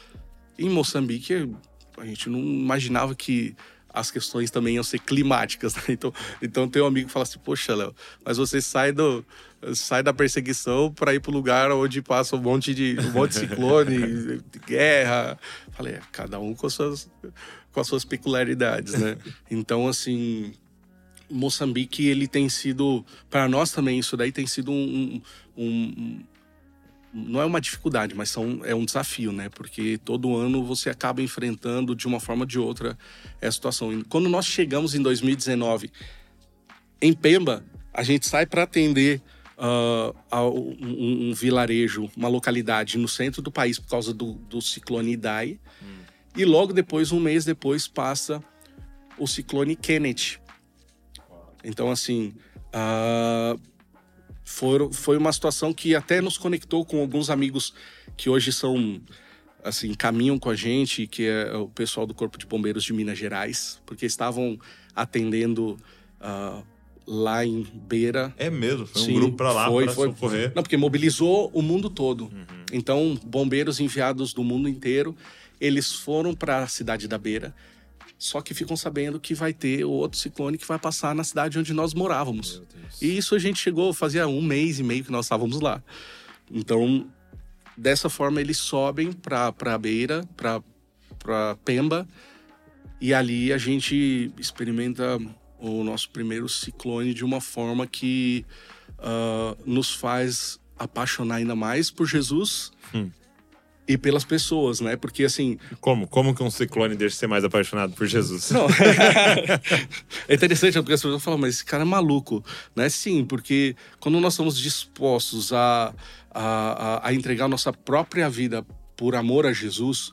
Em Moçambique, a gente não imaginava que as questões também iam ser climáticas. Né? Então, então tem um amigo que fala assim: Poxa, Léo, mas você sai, do, sai da perseguição para ir para o lugar onde passa um monte de, um monte de ciclone, de guerra. Falei: é, cada um com, suas, com as suas peculiaridades, né? Então, assim. Moçambique, ele tem sido, para nós também, isso daí tem sido um, um, um não é uma dificuldade, mas são, é um desafio, né? Porque todo ano você acaba enfrentando de uma forma ou de outra essa situação. E quando nós chegamos em 2019 em Pemba, a gente sai para atender uh, um, um, vilarejo, uma localidade no centro do país por causa do, do ciclone Idai. Hum. E logo depois, um mês depois, passa o ciclone Kenneth. Então, assim, uh, foi, foi uma situação que até nos conectou com alguns amigos que hoje são assim caminham com a gente, que é o pessoal do Corpo de Bombeiros de Minas Gerais, porque estavam atendendo uh, lá em Beira. É mesmo, foi Sim, um grupo para lá para socorrer. Não, porque mobilizou o mundo todo. Uhum. Então, bombeiros enviados do mundo inteiro, eles foram para a cidade da Beira só que ficam sabendo que vai ter outro ciclone que vai passar na cidade onde nós morávamos. E isso a gente chegou, fazia um mês e meio que nós estávamos lá. Então, dessa forma, eles sobem para a beira, para Pemba, e ali a gente experimenta o nosso primeiro ciclone de uma forma que uh, nos faz apaixonar ainda mais por Jesus hum e pelas pessoas, né? Porque assim. Como? Como que um ciclone deixa de ser mais apaixonado por Jesus? Não. é interessante porque as pessoas falam, mas esse cara é maluco, né? Sim, porque quando nós estamos dispostos a, a, a entregar nossa própria vida por amor a Jesus,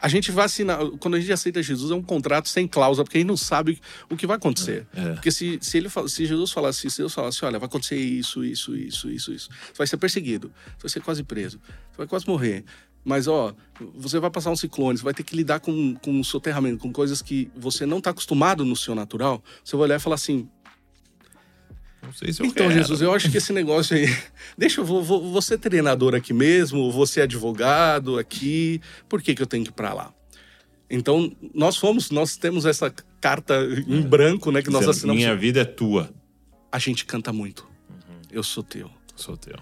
a gente vai assinar. Quando a gente aceita Jesus, é um contrato sem cláusula, porque a gente não sabe o que vai acontecer. É. é. Porque se, se, ele, se Jesus falasse, se Deus falasse, olha, vai acontecer isso, isso, isso, isso, isso. Você vai ser perseguido, você vai ser quase preso, você vai quase morrer. Mas, ó, você vai passar um ciclone, você vai ter que lidar com, com o soterramento, com coisas que você não está acostumado no seu natural. Você vai olhar e falar assim. Não sei se eu Então, quero. Jesus, eu acho que esse negócio aí. Deixa eu vou, vou, vou ser treinador aqui mesmo, ser advogado aqui. Por que, que eu tenho que ir para lá? Então, nós fomos, nós temos essa carta em branco, né, que nós assinamos. Minha vida é tua. A gente canta muito. Uhum. Eu sou teu. Sou teu.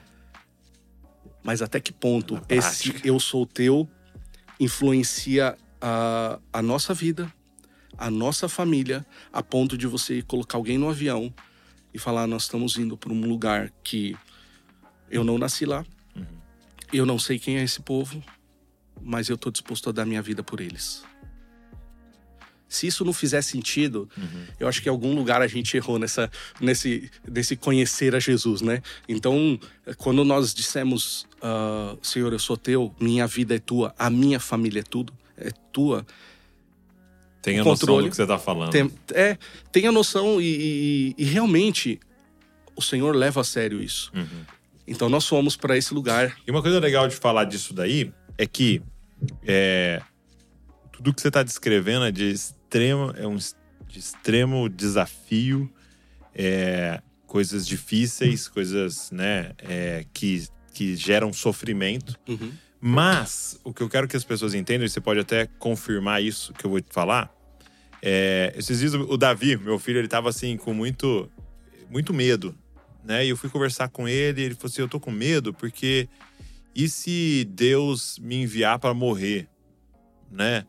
Mas até que ponto esse eu sou teu influencia a, a nossa vida, a nossa família, a ponto de você colocar alguém no avião e falar: nós estamos indo para um lugar que eu não nasci lá, uhum. eu não sei quem é esse povo, mas eu estou disposto a dar minha vida por eles. Se isso não fizer sentido, uhum. eu acho que em algum lugar a gente errou nessa, nesse, nesse conhecer a Jesus, né? Então, quando nós dissemos, uh, Senhor, eu sou teu, minha vida é tua, a minha família é tudo, é tua. Tem a noção do que você está falando. Tem, é, tem a noção e, e, e, realmente o Senhor leva a sério isso. Uhum. Então nós fomos para esse lugar. E uma coisa legal de falar disso daí é que é, tudo que você está descrevendo é de extremo, é um de extremo desafio, é, coisas difíceis, coisas né, é, que, que geram sofrimento. Uhum. Mas o que eu quero que as pessoas entendam, e você pode até confirmar isso que eu vou te falar. É, esses dias o Davi, meu filho, ele tava assim com muito, muito medo né? E eu fui conversar com ele, ele falou assim: "Eu tô com medo porque e se Deus me enviar para morrer?", né?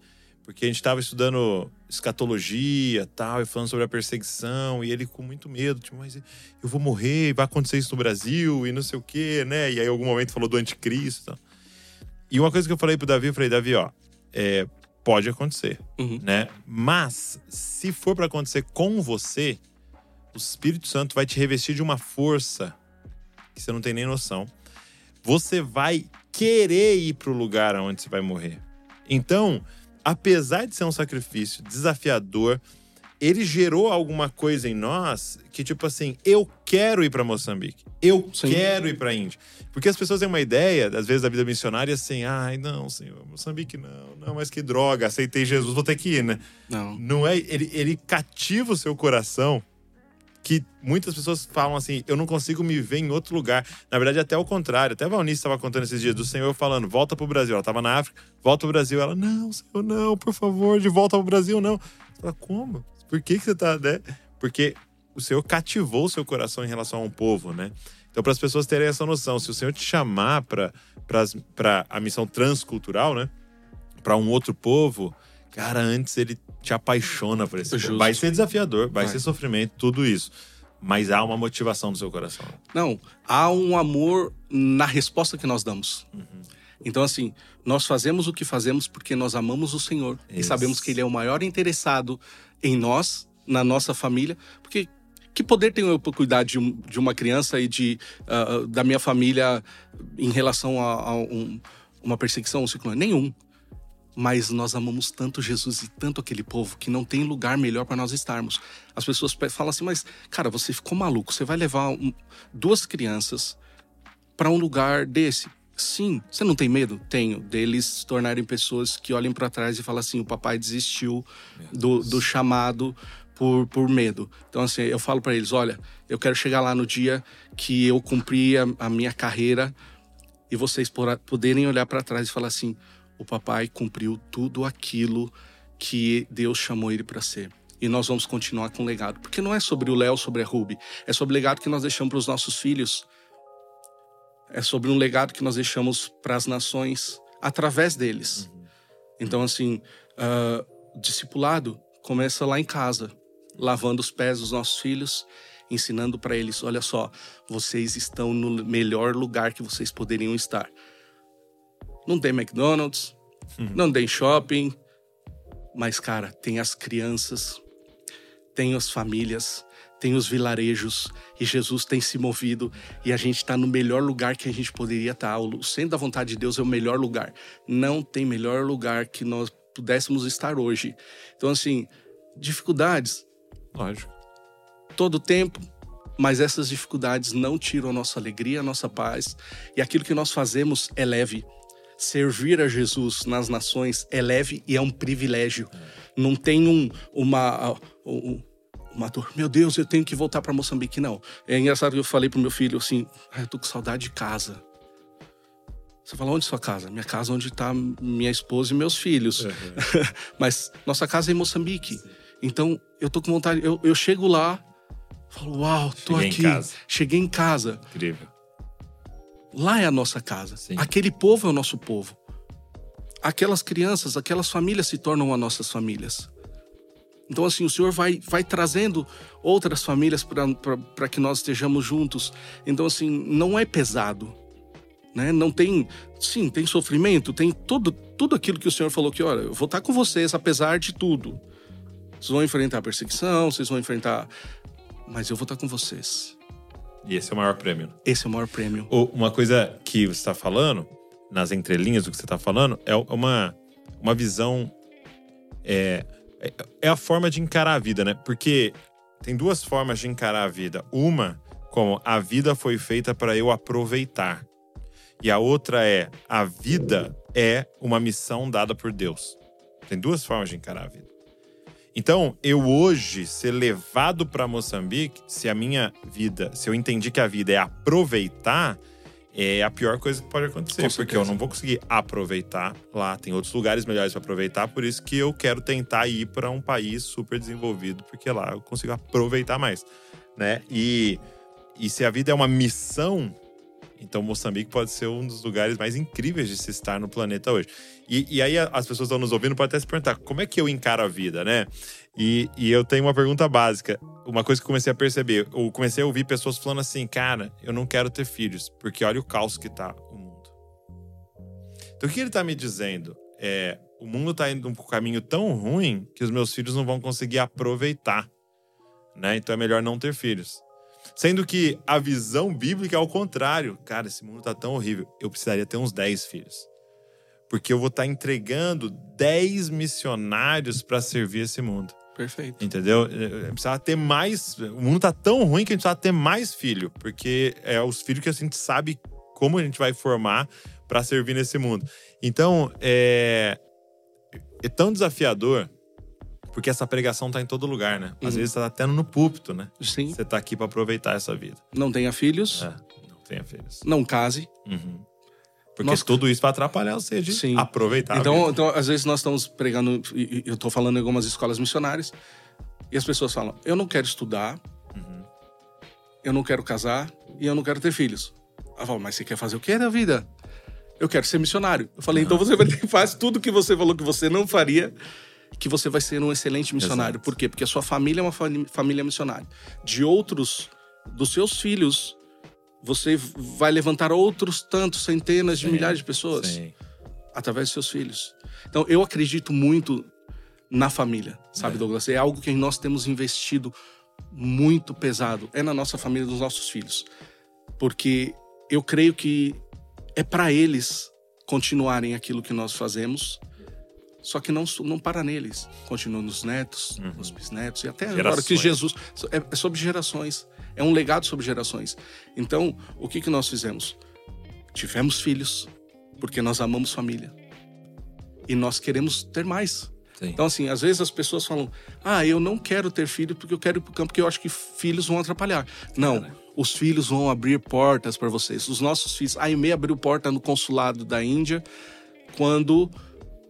Porque a gente estava estudando escatologia tal, e falando sobre a perseguição, e ele com muito medo, tipo, mas eu vou morrer, vai acontecer isso no Brasil, e não sei o quê, né? E aí, em algum momento, falou do anticristo. Tal. E uma coisa que eu falei pro Davi, eu falei, Davi, ó, é, pode acontecer, Uhum. né? Mas, se for para acontecer com você, o Espírito Santo vai te revestir de uma força que você não tem nem noção. Você vai querer ir pro lugar onde você vai morrer. Então, apesar de ser um sacrifício desafiador, ele gerou alguma coisa em nós que, tipo assim, eu quero ir para Moçambique. Eu Sim. quero ir para Índia. Porque as pessoas têm uma ideia, às vezes, da vida missionária assim: ai, não, senhor, Moçambique não, não, mas que droga, aceitei Jesus, vou ter que ir, né? Não. Não é. Ele, ele cativa o seu coração. Que muitas pessoas falam assim: eu não consigo me ver em outro lugar. Na verdade, até o contrário. Até a Valnice estava contando esses dias do Senhor falando: volta pro Brasil. Ela estava na África, volta pro Brasil. Ela: não, Senhor, não, por favor, de volta pro Brasil, não. Fala: como? Por que, que você tá, né? Porque o Senhor cativou o seu coração em relação a um povo, né? Então, para as pessoas terem essa noção, se o Senhor te chamar para a missão transcultural, né? Para um outro povo, cara, antes ele te apaixona por esse. Justo. Vai ser desafiador, vai, Vai. ser sofrimento, tudo isso. Mas há uma motivação no seu coração. Não, há um amor na resposta que nós damos. Uhum. Então, assim, nós fazemos o que fazemos porque nós amamos o Senhor e Isso. sabemos que Ele é o maior interessado em nós, na nossa família. Porque que poder tenho eu para cuidar de, um- de uma criança e de, ah, da minha família em relação a, a um- uma perseguição, um ciclone? Nenhum. Mas nós amamos tanto Jesus e tanto aquele povo que não tem lugar melhor para nós estarmos. As pessoas pe- falam assim, mas, cara, você ficou maluco. Você vai levar um- duas crianças para um lugar desse? Sim. Você não tem medo? Tenho. Deles se tornarem pessoas que olhem para trás e falam assim: o papai desistiu do, do chamado por, por medo. Então, assim, eu falo para eles: olha, eu quero chegar lá no dia que eu cumprir a, a minha carreira e vocês poderem olhar para trás e falar assim: o papai cumpriu tudo aquilo que Deus chamou ele para ser. E nós vamos continuar com o legado. Porque não é sobre o Léo, sobre a Ruby. É sobre o legado que nós deixamos para os nossos filhos. É sobre um legado que nós deixamos para as nações através deles. Então, assim, ah, discipulado começa lá em casa, lavando os pés dos nossos filhos, ensinando para eles: olha só, vocês estão no melhor lugar que vocês poderiam estar. Não tem McDonald's, não tem shopping, mas, cara, tem as crianças, tem as famílias, tem os vilarejos, e Jesus tem se movido, e a gente está no melhor lugar que a gente poderia estar. O centro da vontade de Deus é o melhor lugar. Não tem melhor lugar que nós pudéssemos estar hoje. Então, assim, dificuldades, Lógico. todo tempo, mas essas dificuldades não tiram a nossa alegria, a nossa paz, e aquilo que nós fazemos é leve. Servir a Jesus nas nações é leve e é um privilégio. Não tem um, uma, um- uma dor. Meu Deus, eu tenho que voltar para Moçambique. Não. É engraçado que eu falei pro meu filho assim: ah, eu tô com saudade de casa. Você fala, onde é sua casa? Minha casa onde tá minha esposa e meus filhos. Mas nossa casa é em Moçambique. Então, eu tô com vontade. Eu, eu chego lá, falo, uau, tô Cheguei em aqui. casa. Cheguei em casa. Incrível. Lá é a nossa casa. Sim. Aquele povo é o nosso povo. Aquelas crianças, aquelas famílias se tornam as nossas famílias. Então, assim, o Senhor vai, vai trazendo outras famílias para que nós estejamos juntos. Então, assim, não é pesado. Né? Não tem. Sim, tem sofrimento, tem tudo, tudo aquilo que o Senhor falou que, olha, eu vou estar com vocês apesar de tudo. Vocês vão enfrentar perseguição, vocês vão enfrentar. Mas eu vou estar com vocês. E esse é o maior prêmio. Esse é o maior prêmio. Uma coisa que você está falando, nas entrelinhas do que você está falando, é uma, uma visão. É, é- é a forma de encarar a vida, né? Porque tem duas formas de encarar a vida. Uma, como a vida foi feita para eu aproveitar. E a outra é a vida é uma missão dada por Deus. Tem duas formas de encarar a vida. Então, eu hoje ser levado para Moçambique, se a minha vida, se eu entendi que a vida é aproveitar, é a pior coisa que pode acontecer, porque eu não vou conseguir aproveitar lá. Tem outros lugares melhores para aproveitar, por isso que eu quero tentar ir para um país super desenvolvido, porque lá eu consigo aproveitar mais, né? E e se a vida é uma missão, então Moçambique pode ser um dos lugares mais incríveis de se estar no planeta hoje. E, e aí as pessoas estão nos ouvindo podem até se perguntar como é que eu encaro a vida, né? E, e eu tenho uma pergunta básica. Uma coisa que eu comecei a perceber, eu comecei a ouvir pessoas falando assim, cara, eu não quero ter filhos, porque olha o caos que tá o mundo. Então o que ele tá me dizendo é, o mundo tá indo um caminho tão ruim que os meus filhos não vão conseguir aproveitar, né? Então é melhor não ter filhos. Sendo que a visão bíblica é ao contrário. Cara, esse mundo tá tão horrível. Eu precisaria ter uns 10 filhos. Porque eu vou estar tá entregando 10 missionários para servir esse mundo. Perfeito. Entendeu? Precisava ter mais. O mundo tá tão ruim que a gente precisa ter mais filho. Porque é os filhos que a gente sabe como a gente vai formar para servir nesse mundo. Então, é, é tão desafiador porque essa pregação tá em todo lugar, né? Às uhum. vezes tá até no púlpito, né? Sim. Você tá aqui para aproveitar essa vida. Não tenha filhos. É, não tenha filhos. Não case. Uhum. Porque nós... tudo isso vai atrapalhar você de Sim. aproveitar. Então, então, às vezes nós estamos pregando, eu estou falando em algumas escolas missionárias, e as pessoas falam: eu não quero estudar, uhum. eu não quero casar e eu não quero ter filhos. Eu falo, mas você quer fazer o que da vida? Eu quero ser missionário. Eu falei, então você vai ter, faz tudo que você falou que você não faria, que você vai ser um excelente missionário. Exato. Por quê? Porque a sua família é uma família missionária. De outros, dos seus filhos, você vai levantar outros tantos, centenas de sim, milhares de pessoas sim. através de seus filhos. Então, eu acredito muito na família, sabe, é. Douglas? É algo que nós temos investido muito pesado. É na nossa família, dos nossos filhos. Porque eu creio que é para eles continuarem aquilo que nós fazemos, só que não, não para neles. Continua nos netos, uhum. nos bisnetos, e até gerações. agora que Jesus. É, é sobre gerações. É um legado sobre gerações. Então, o que, que nós fizemos? Tivemos filhos, porque nós amamos família. E nós queremos ter mais. Sim. Então, assim, às vezes as pessoas falam: ah, eu não quero ter filho porque eu quero ir pro campo, porque eu acho que filhos vão atrapalhar. Não, os filhos vão abrir portas para vocês. Os nossos filhos. A Aimee abriu porta no consulado da Índia quando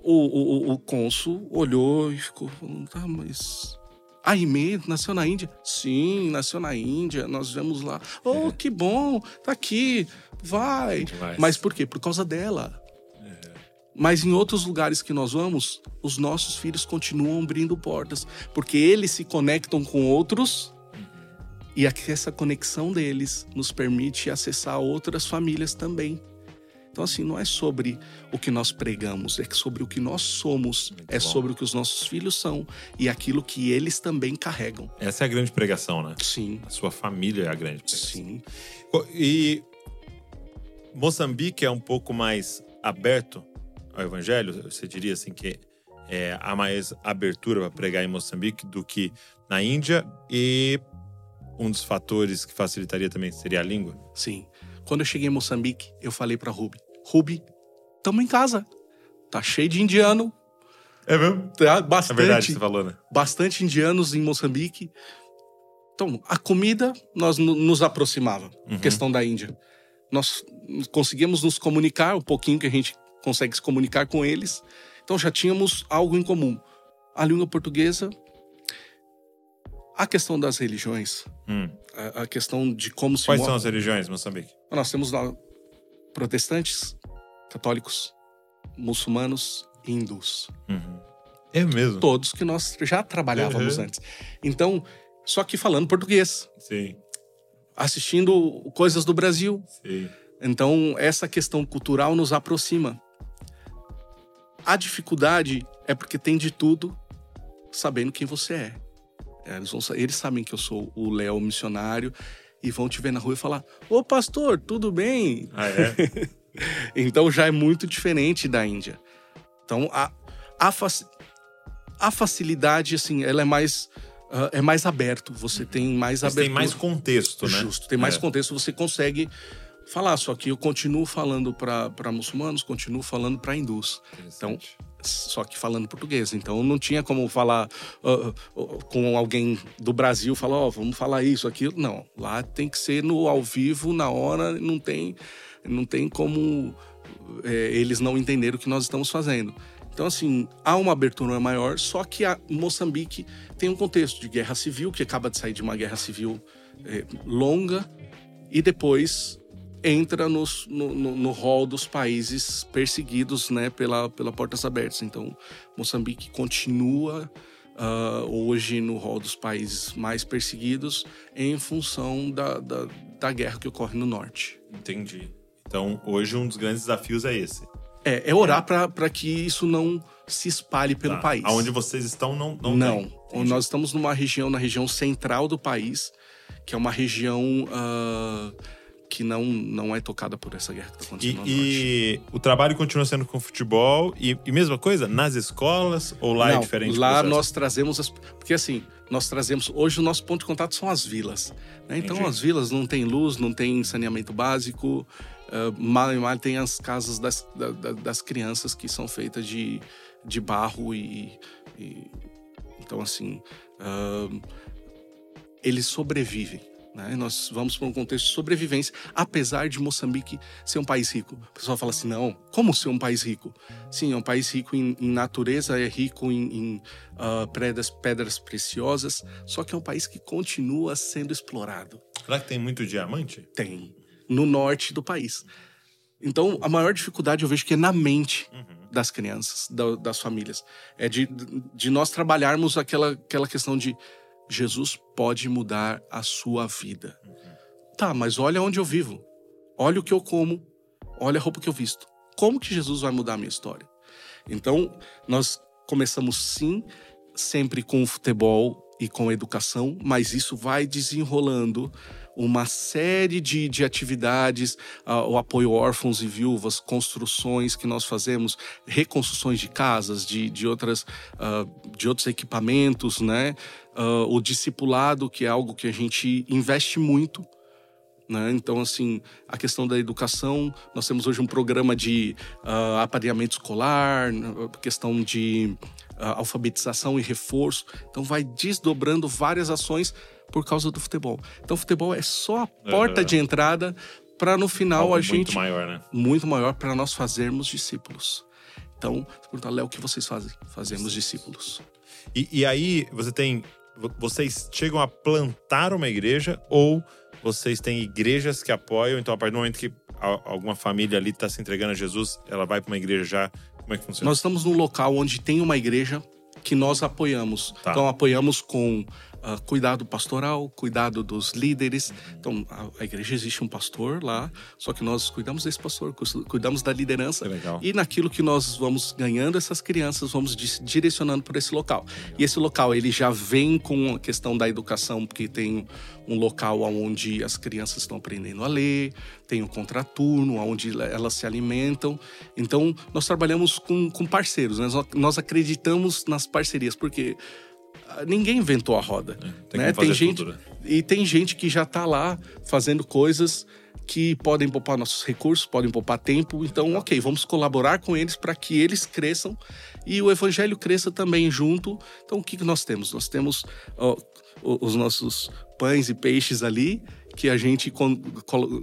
o, o, o, cônsul olhou e ficou falando: tá, mas a Aimee nasceu na Índia? Sim, nasceu na Índia. Nós vemos lá. Oh, é. que bom, tá aqui, vai. Mas por quê? Por causa dela. É. Mas em outros lugares que nós vamos, os nossos filhos continuam abrindo portas, porque eles se conectam com outros uhum. e essa conexão deles nos permite acessar outras famílias também. Então, assim, não é sobre o que nós pregamos, é sobre o que nós somos, Muito é bom. sobre o que os nossos filhos são e aquilo que eles também carregam. Essa é a grande pregação, né? Sim. A sua família é a grande pregação. Sim. E Moçambique é um pouco mais aberto ao evangelho? Você diria assim que é, há mais abertura para pregar em Moçambique do que na Índia e um dos fatores que facilitaria também seria a língua? Sim. Quando eu cheguei em Moçambique, eu falei para Ruby: Ruby, tamo em casa. Tá cheio de indiano. É mesmo? Tá bastante. É verdade, você falou, né? Bastante indianos em Moçambique. Então, a comida nós nos aproximava. Uhum. Questão da Índia. Nós conseguimos nos comunicar um pouquinho que a gente consegue se comunicar com eles. Então já tínhamos algo em comum. A língua portuguesa, a questão das religiões, hum. a, a, questão de como se. Quais são as religiões, Moçambique? Nós temos lá protestantes, católicos, muçulmanos e hindus. Uhum. É mesmo? Todos que nós já trabalhávamos uhum. antes. Então, só que falando português. Sim. Assistindo coisas do Brasil. Sim. Então, essa questão cultural nos aproxima. A dificuldade é porque tem de tudo sabendo quem você é. É eles, vão, eles sabem que eu sou o Léo missionário e vão te ver na rua e falar: Ô pastor, tudo bem? Ah, é? então já é muito diferente da Índia. Então a, a, fac, a facilidade, assim, ela é mais. Uh, é mais aberto, você tem mais abertura. tem mais contexto, né? Justo, tem mais é. contexto, você consegue falar. Só que eu continuo falando para muçulmanos, continuo falando para hindus. Então, só que falando português. Então não tinha como falar uh, uh, com alguém do Brasil, falar, ó, oh, vamos falar isso, aquilo. Não, lá tem que ser no ao vivo, na hora, não tem, não tem como é, eles não entenderem o que nós estamos fazendo. Então, assim, há uma abertura maior, só que a Moçambique tem um contexto de guerra civil, que acaba de sair de uma guerra civil é, longa, e depois entra nos, no, no, no hall dos países perseguidos né, pela, pela Portas Abertas. Então, Moçambique continua uh, hoje no hall dos países mais perseguidos em função da, da, da guerra que ocorre no norte. Entendi. Então, hoje um dos grandes desafios é esse. É, é orar para que isso não se espalhe pelo tá. país. Aonde vocês estão não não. Não. Nós estamos numa região, na região central do país, que é uma região uh, que não, não é tocada por essa guerra que está acontecendo e, e o trabalho continua sendo com futebol e, e, mesma coisa nas escolas ou lá é não, é diferente? Lá nós trazemos as, porque assim nós trazemos hoje o nosso ponto de contato são as vilas, né? então Entendi. as vilas não tem luz, não tem saneamento básico, uh, mal e mal tem as casas das, da, das crianças que são feitas de, de barro e, e então assim uh, eles sobrevivem né? Nós vamos para um contexto de sobrevivência, apesar de Moçambique ser um país rico. O pessoal fala assim: não, como ser um país rico? Sim, é um país rico em, em natureza, é rico em, em uh, pedras, pedras preciosas, só que é um país que continua sendo explorado. Será que tem muito diamante? Tem. No norte do país. Então, a maior dificuldade eu vejo que é na mente uhum. das crianças, da, das famílias. É de, de nós trabalharmos aquela, aquela questão de Jesus pode mudar a sua vida. Tá, mas olha onde eu vivo. Olha o que eu como. Olha a roupa que eu visto. Como que Jesus vai mudar a minha história? Então, nós começamos sim, sempre com o futebol e com a educação, mas isso vai desenrolando uma série de, de atividades, uh, o apoio órfãos e viúvas, construções que nós fazemos, reconstruções de casas, de, de, outras, uh, de outros equipamentos, né? Uh, o discipulado, que é algo que a gente investe muito. Né? Então, assim, a questão da educação, nós temos hoje um programa de uh, aparelhamento escolar, questão de alfabetização e reforço. Então, vai desdobrando várias ações por causa do futebol. Então, o futebol é só a porta uhum. de entrada para no final Algo a gente muito maior, né? Muito maior para nós fazermos discípulos. Então, perguntar, Léo, o que vocês fazem? Fazemos discípulos. E, e aí, você tem. Vocês chegam a plantar uma igreja ou vocês têm igrejas que apoiam? Então, a partir do momento que alguma família ali está se entregando a Jesus, ela vai para uma igreja já. Como é que funciona? Nós estamos num local onde tem uma igreja que nós apoiamos. Tá. Então, apoiamos com uh, cuidado pastoral, cuidado dos líderes. Então, a, a, igreja existe um pastor lá, só que nós cuidamos desse pastor, cuidamos da liderança. E naquilo que nós vamos ganhando essas crianças, vamos direcionando por esse local. E esse local, ele já vem com a questão da educação, porque tem um local onde as crianças estão aprendendo a ler, tem o um contraturno, onde elas se alimentam. Então, nós trabalhamos com, com parceiros, né? nós, nós acreditamos nas parcerias, porque ninguém inventou a roda. É, tem, né? tem gente tudo, né? e tem gente que já está lá fazendo coisas que podem poupar nossos recursos, podem poupar tempo. Então, ok, vamos colaborar com eles para que eles cresçam e o evangelho cresça também junto. Então, o que, que nós temos? Nós temos ó, os nossos pães e peixes ali que a gente con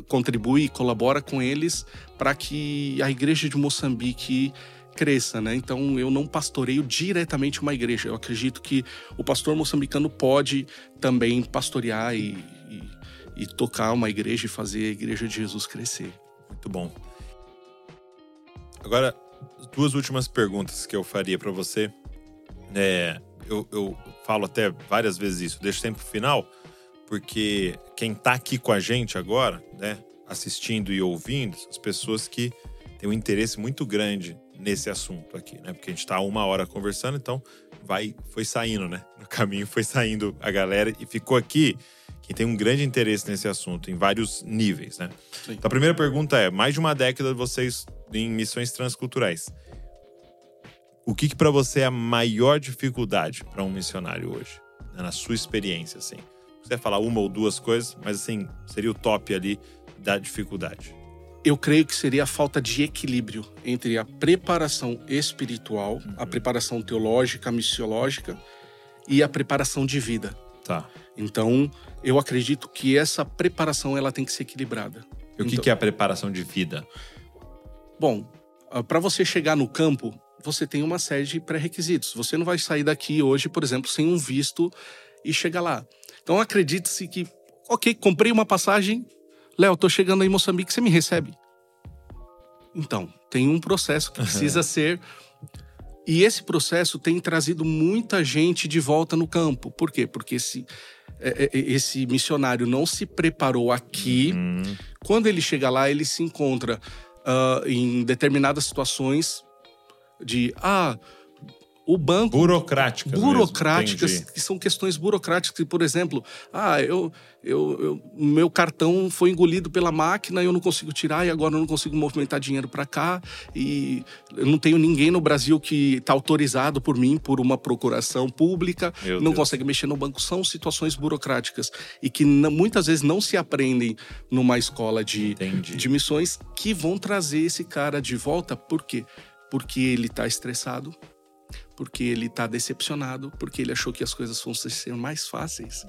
contribui e colabora com eles para que a igreja de Moçambique cresça, né? Então eu não pastoreio diretamente uma igreja. Eu acredito que o pastor moçambicano pode também pastorear e, e, e tocar uma igreja e fazer a igreja de Jesus crescer. Muito bom. Agora, duas últimas perguntas que eu faria para você. É, eu, eu, falo até várias vezes isso, deixo pro final, porque quem tá aqui com a gente agora, né, assistindo e ouvindo, as pessoas que têm um interesse muito grande nesse assunto aqui, né? Porque a gente está uma hora conversando, então vai, foi saindo, né? No caminho foi saindo a galera e ficou aqui quem tem um grande interesse nesse assunto em vários níveis, né? Sim. Então a primeira pergunta é: mais de uma década vocês em missões transculturais. O que, que para você é a maior dificuldade para um missionário hoje, né? na sua experiência, assim? Se quiser falar uma ou duas coisas, mas assim seria o top ali da dificuldade eu creio que seria a falta de equilíbrio entre a preparação espiritual, uhum. a preparação teológica, missiológica e a preparação de vida. Tá. Então, eu acredito que essa preparação ela tem que ser equilibrada. E o que, então, que é a preparação de vida? Bom, ah, para você chegar no campo, você tem uma série de pré-requisitos. Você não vai sair daqui hoje, por exemplo, sem um visto e chegar lá. Então, acredite-se que, ok, comprei uma passagem, Léo, tô chegando aí em Moçambique, você me recebe? Então, tem um processo que precisa ser. E esse processo tem trazido muita gente de volta no campo. Por quê? Porque esse, é, é, esse missionário não se preparou aqui. Hum, Quando ele chega lá, ele se encontra ah, em determinadas situações de ah, o banco burocráticas. mesmo, burocráticas, que são questões burocráticas, por exemplo, ah, eu, eu, eu- meu cartão foi engolido pela máquina e eu não consigo tirar e agora eu não consigo movimentar dinheiro para cá e eu não tenho ninguém no Brasil que está autorizado por mim por uma procuração pública, Meu não Deus. consegue mexer no banco, são situações burocráticas e que não- muitas vezes não se aprendem numa escola de, Entendi. de missões que vão trazer esse cara de volta, por quê? Porque ele está estressado, porque ele tá decepcionado, porque ele achou que as coisas fossem ser mais fáceis.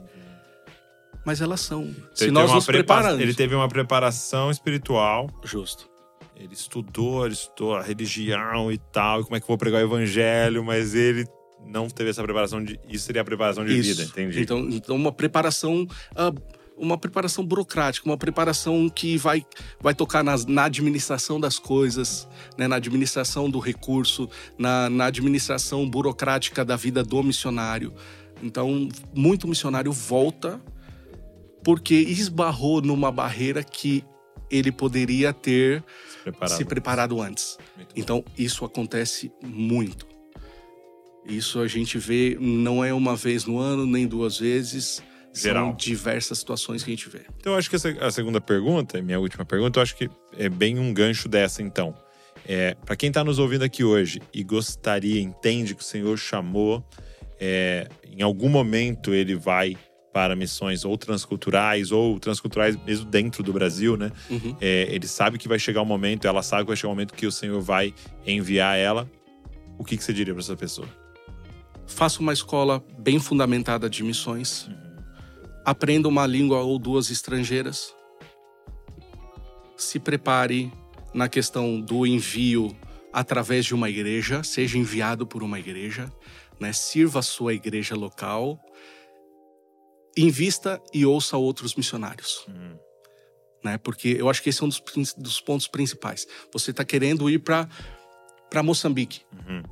Mas elas são. Ele Se nós nos prepa- prepararmos. Ele teve uma preparação espiritual. Justo. Ele estudou, ele estudou a religião e tal, e como é que eu vou pregar o evangelho, mas ele não teve essa preparação de. Isso seria a preparação de Isso. vida, entendi. Então, então uma preparação. ah, uma preparação burocrática, uma preparação que vai, vai tocar nas- na administração das coisas, né, na administração do recurso, na, na administração burocrática da vida do missionário. Então, muito missionário volta porque esbarrou numa barreira que ele poderia ter Se preparado. se preparado antes. Então, isso acontece muito. Isso a gente vê, não é uma vez no ano, nem duas vezes. Geral. São diversas situações que a gente vê. Então, eu acho que essa- a segunda pergunta, minha última pergunta, eu acho que é bem um gancho dessa, então. É, para quem está nos ouvindo aqui hoje e gostaria, entende que o Senhor chamou, é, em algum momento ele vai para missões ou transculturais ou transculturais mesmo dentro do Brasil, né? Uhum. É, ele sabe que vai chegar um momento, ela sabe que vai chegar um momento que o Senhor vai enviar ela. O que, que você diria para essa pessoa? Faça uma escola bem fundamentada de missões. Aprenda uma língua ou duas estrangeiras. Se prepare na questão do envio através de uma igreja, seja enviado por uma igreja, né? Sirva a sua igreja local. Invista e ouça outros missionários. Né? Porque eu acho que esse é um dos, dos pontos principais. Você está querendo ir para Moçambique. Uhum.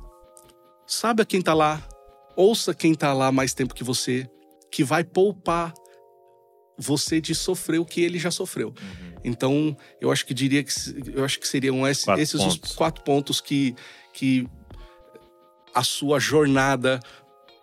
Sabe quem tá lá, ouça quem tá lá mais tempo que você, que vai poupar você de sofrer o que ele já sofreu. Então, eu acho que diria que eu acho que seriam Quatro esses pontos. os quatro pontos que que a sua jornada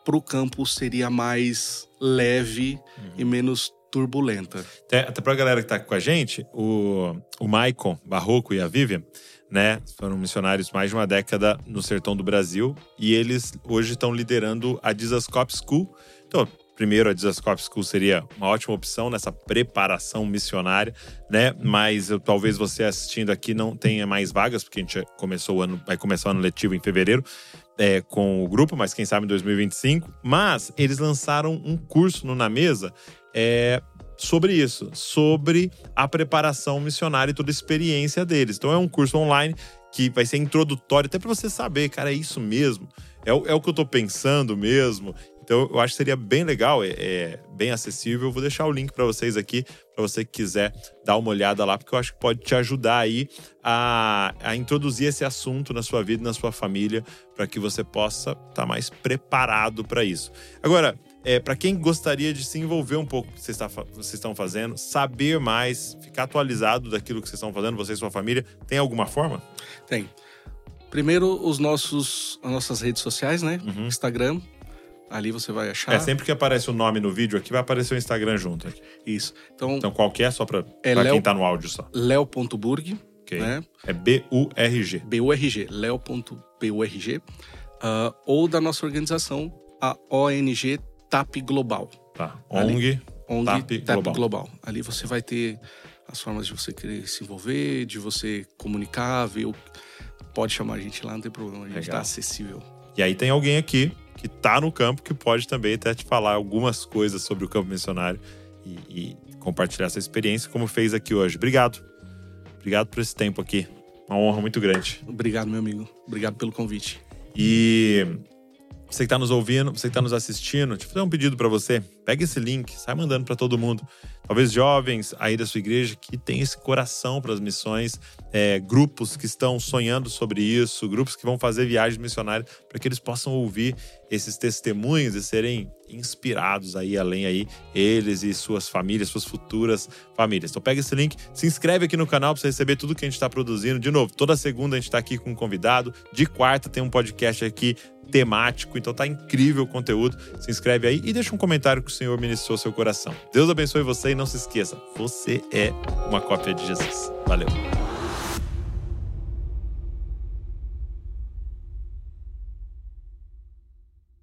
pro campo seria mais leve e menos turbulenta. Até, até pra galera que tá aqui com a gente, o, o Maicon Barroco e a Vivian, né, foram missionários mais de uma década no sertão do Brasil e eles hoje estão liderando a Dizascope School. Então, primeiro, a Dizascope School seria uma ótima opção nessa preparação missionária, né? Mas eu- talvez você assistindo aqui não tenha mais vagas, porque a gente começou o ano, vai começar o ano letivo em fevereiro. é, com o grupo, mas quem sabe em 2025. Mas eles lançaram um curso no Na Mesa é, sobre isso, sobre a preparação missionária e toda a experiência deles. Então é um curso online que vai ser introdutório, até para você saber, cara, é isso mesmo? É, é o que eu tô pensando mesmo? Então eu acho que seria bem legal, é, é bem acessível. Eu vou deixar o link para vocês aqui, para você que quiser dar uma olhada lá, porque eu acho que pode te ajudar aí a, a introduzir esse assunto na sua vida na sua família, para que você possa estar mais preparado para isso. Agora, é, para quem gostaria de se envolver um pouco com o que vocês, estão fazendo, saber mais, ficar atualizado daquilo que vocês estão fazendo, você e sua família, tem alguma forma? Tem. Primeiro, os nossos, as nossas redes sociais, né? Instagram. Ali você vai achar. É, sempre que aparece o nome no vídeo aqui, vai aparecer o Instagram junto. aqui. Isso. Então, Então, qual que é? Só para É quem tá no áudio só. leo.burg, Ok. né? É B-U-R-G. BURG, leo.burg. ah, ou da nossa organização, a ONG TAP Global. Tá. ONG. ONG TAP TAP, Global. Global. Ali você vai ter as formas de você querer se envolver, de você comunicar, ver o... Pode chamar a gente lá, não tem problema. A gente está acessível. E aí tem alguém aqui que tá no campo que pode também até te falar algumas coisas sobre o campo missionário e, e compartilhar essa experiência, como fez aqui hoje. Obrigado. Obrigado por esse tempo aqui. Uma honra muito grande. Obrigado, meu amigo. Obrigado pelo convite. E você que está nos ouvindo, você que está nos assistindo, deixa eu fazer um pedido para você. Pega esse link, sai mandando para todo mundo. Talvez jovens aí da sua igreja que tem esse coração para as missões, é, grupos que estão sonhando sobre isso, grupos que vão fazer viagens missionárias para que eles possam ouvir esses testemunhos e serem inspirados aí além aí eles e suas famílias, suas futuras famílias. Então pega esse link, se inscreve aqui no canal para você receber tudo que a gente está produzindo. De novo, toda segunda a gente está aqui com um convidado, de quarta tem um podcast aqui temático, então tá incrível o conteúdo. Se inscreve aí e deixa um comentário que o Senhor ministrou seu coração. Deus abençoe você e não se esqueça, você é uma cópia de Jesus. Valeu.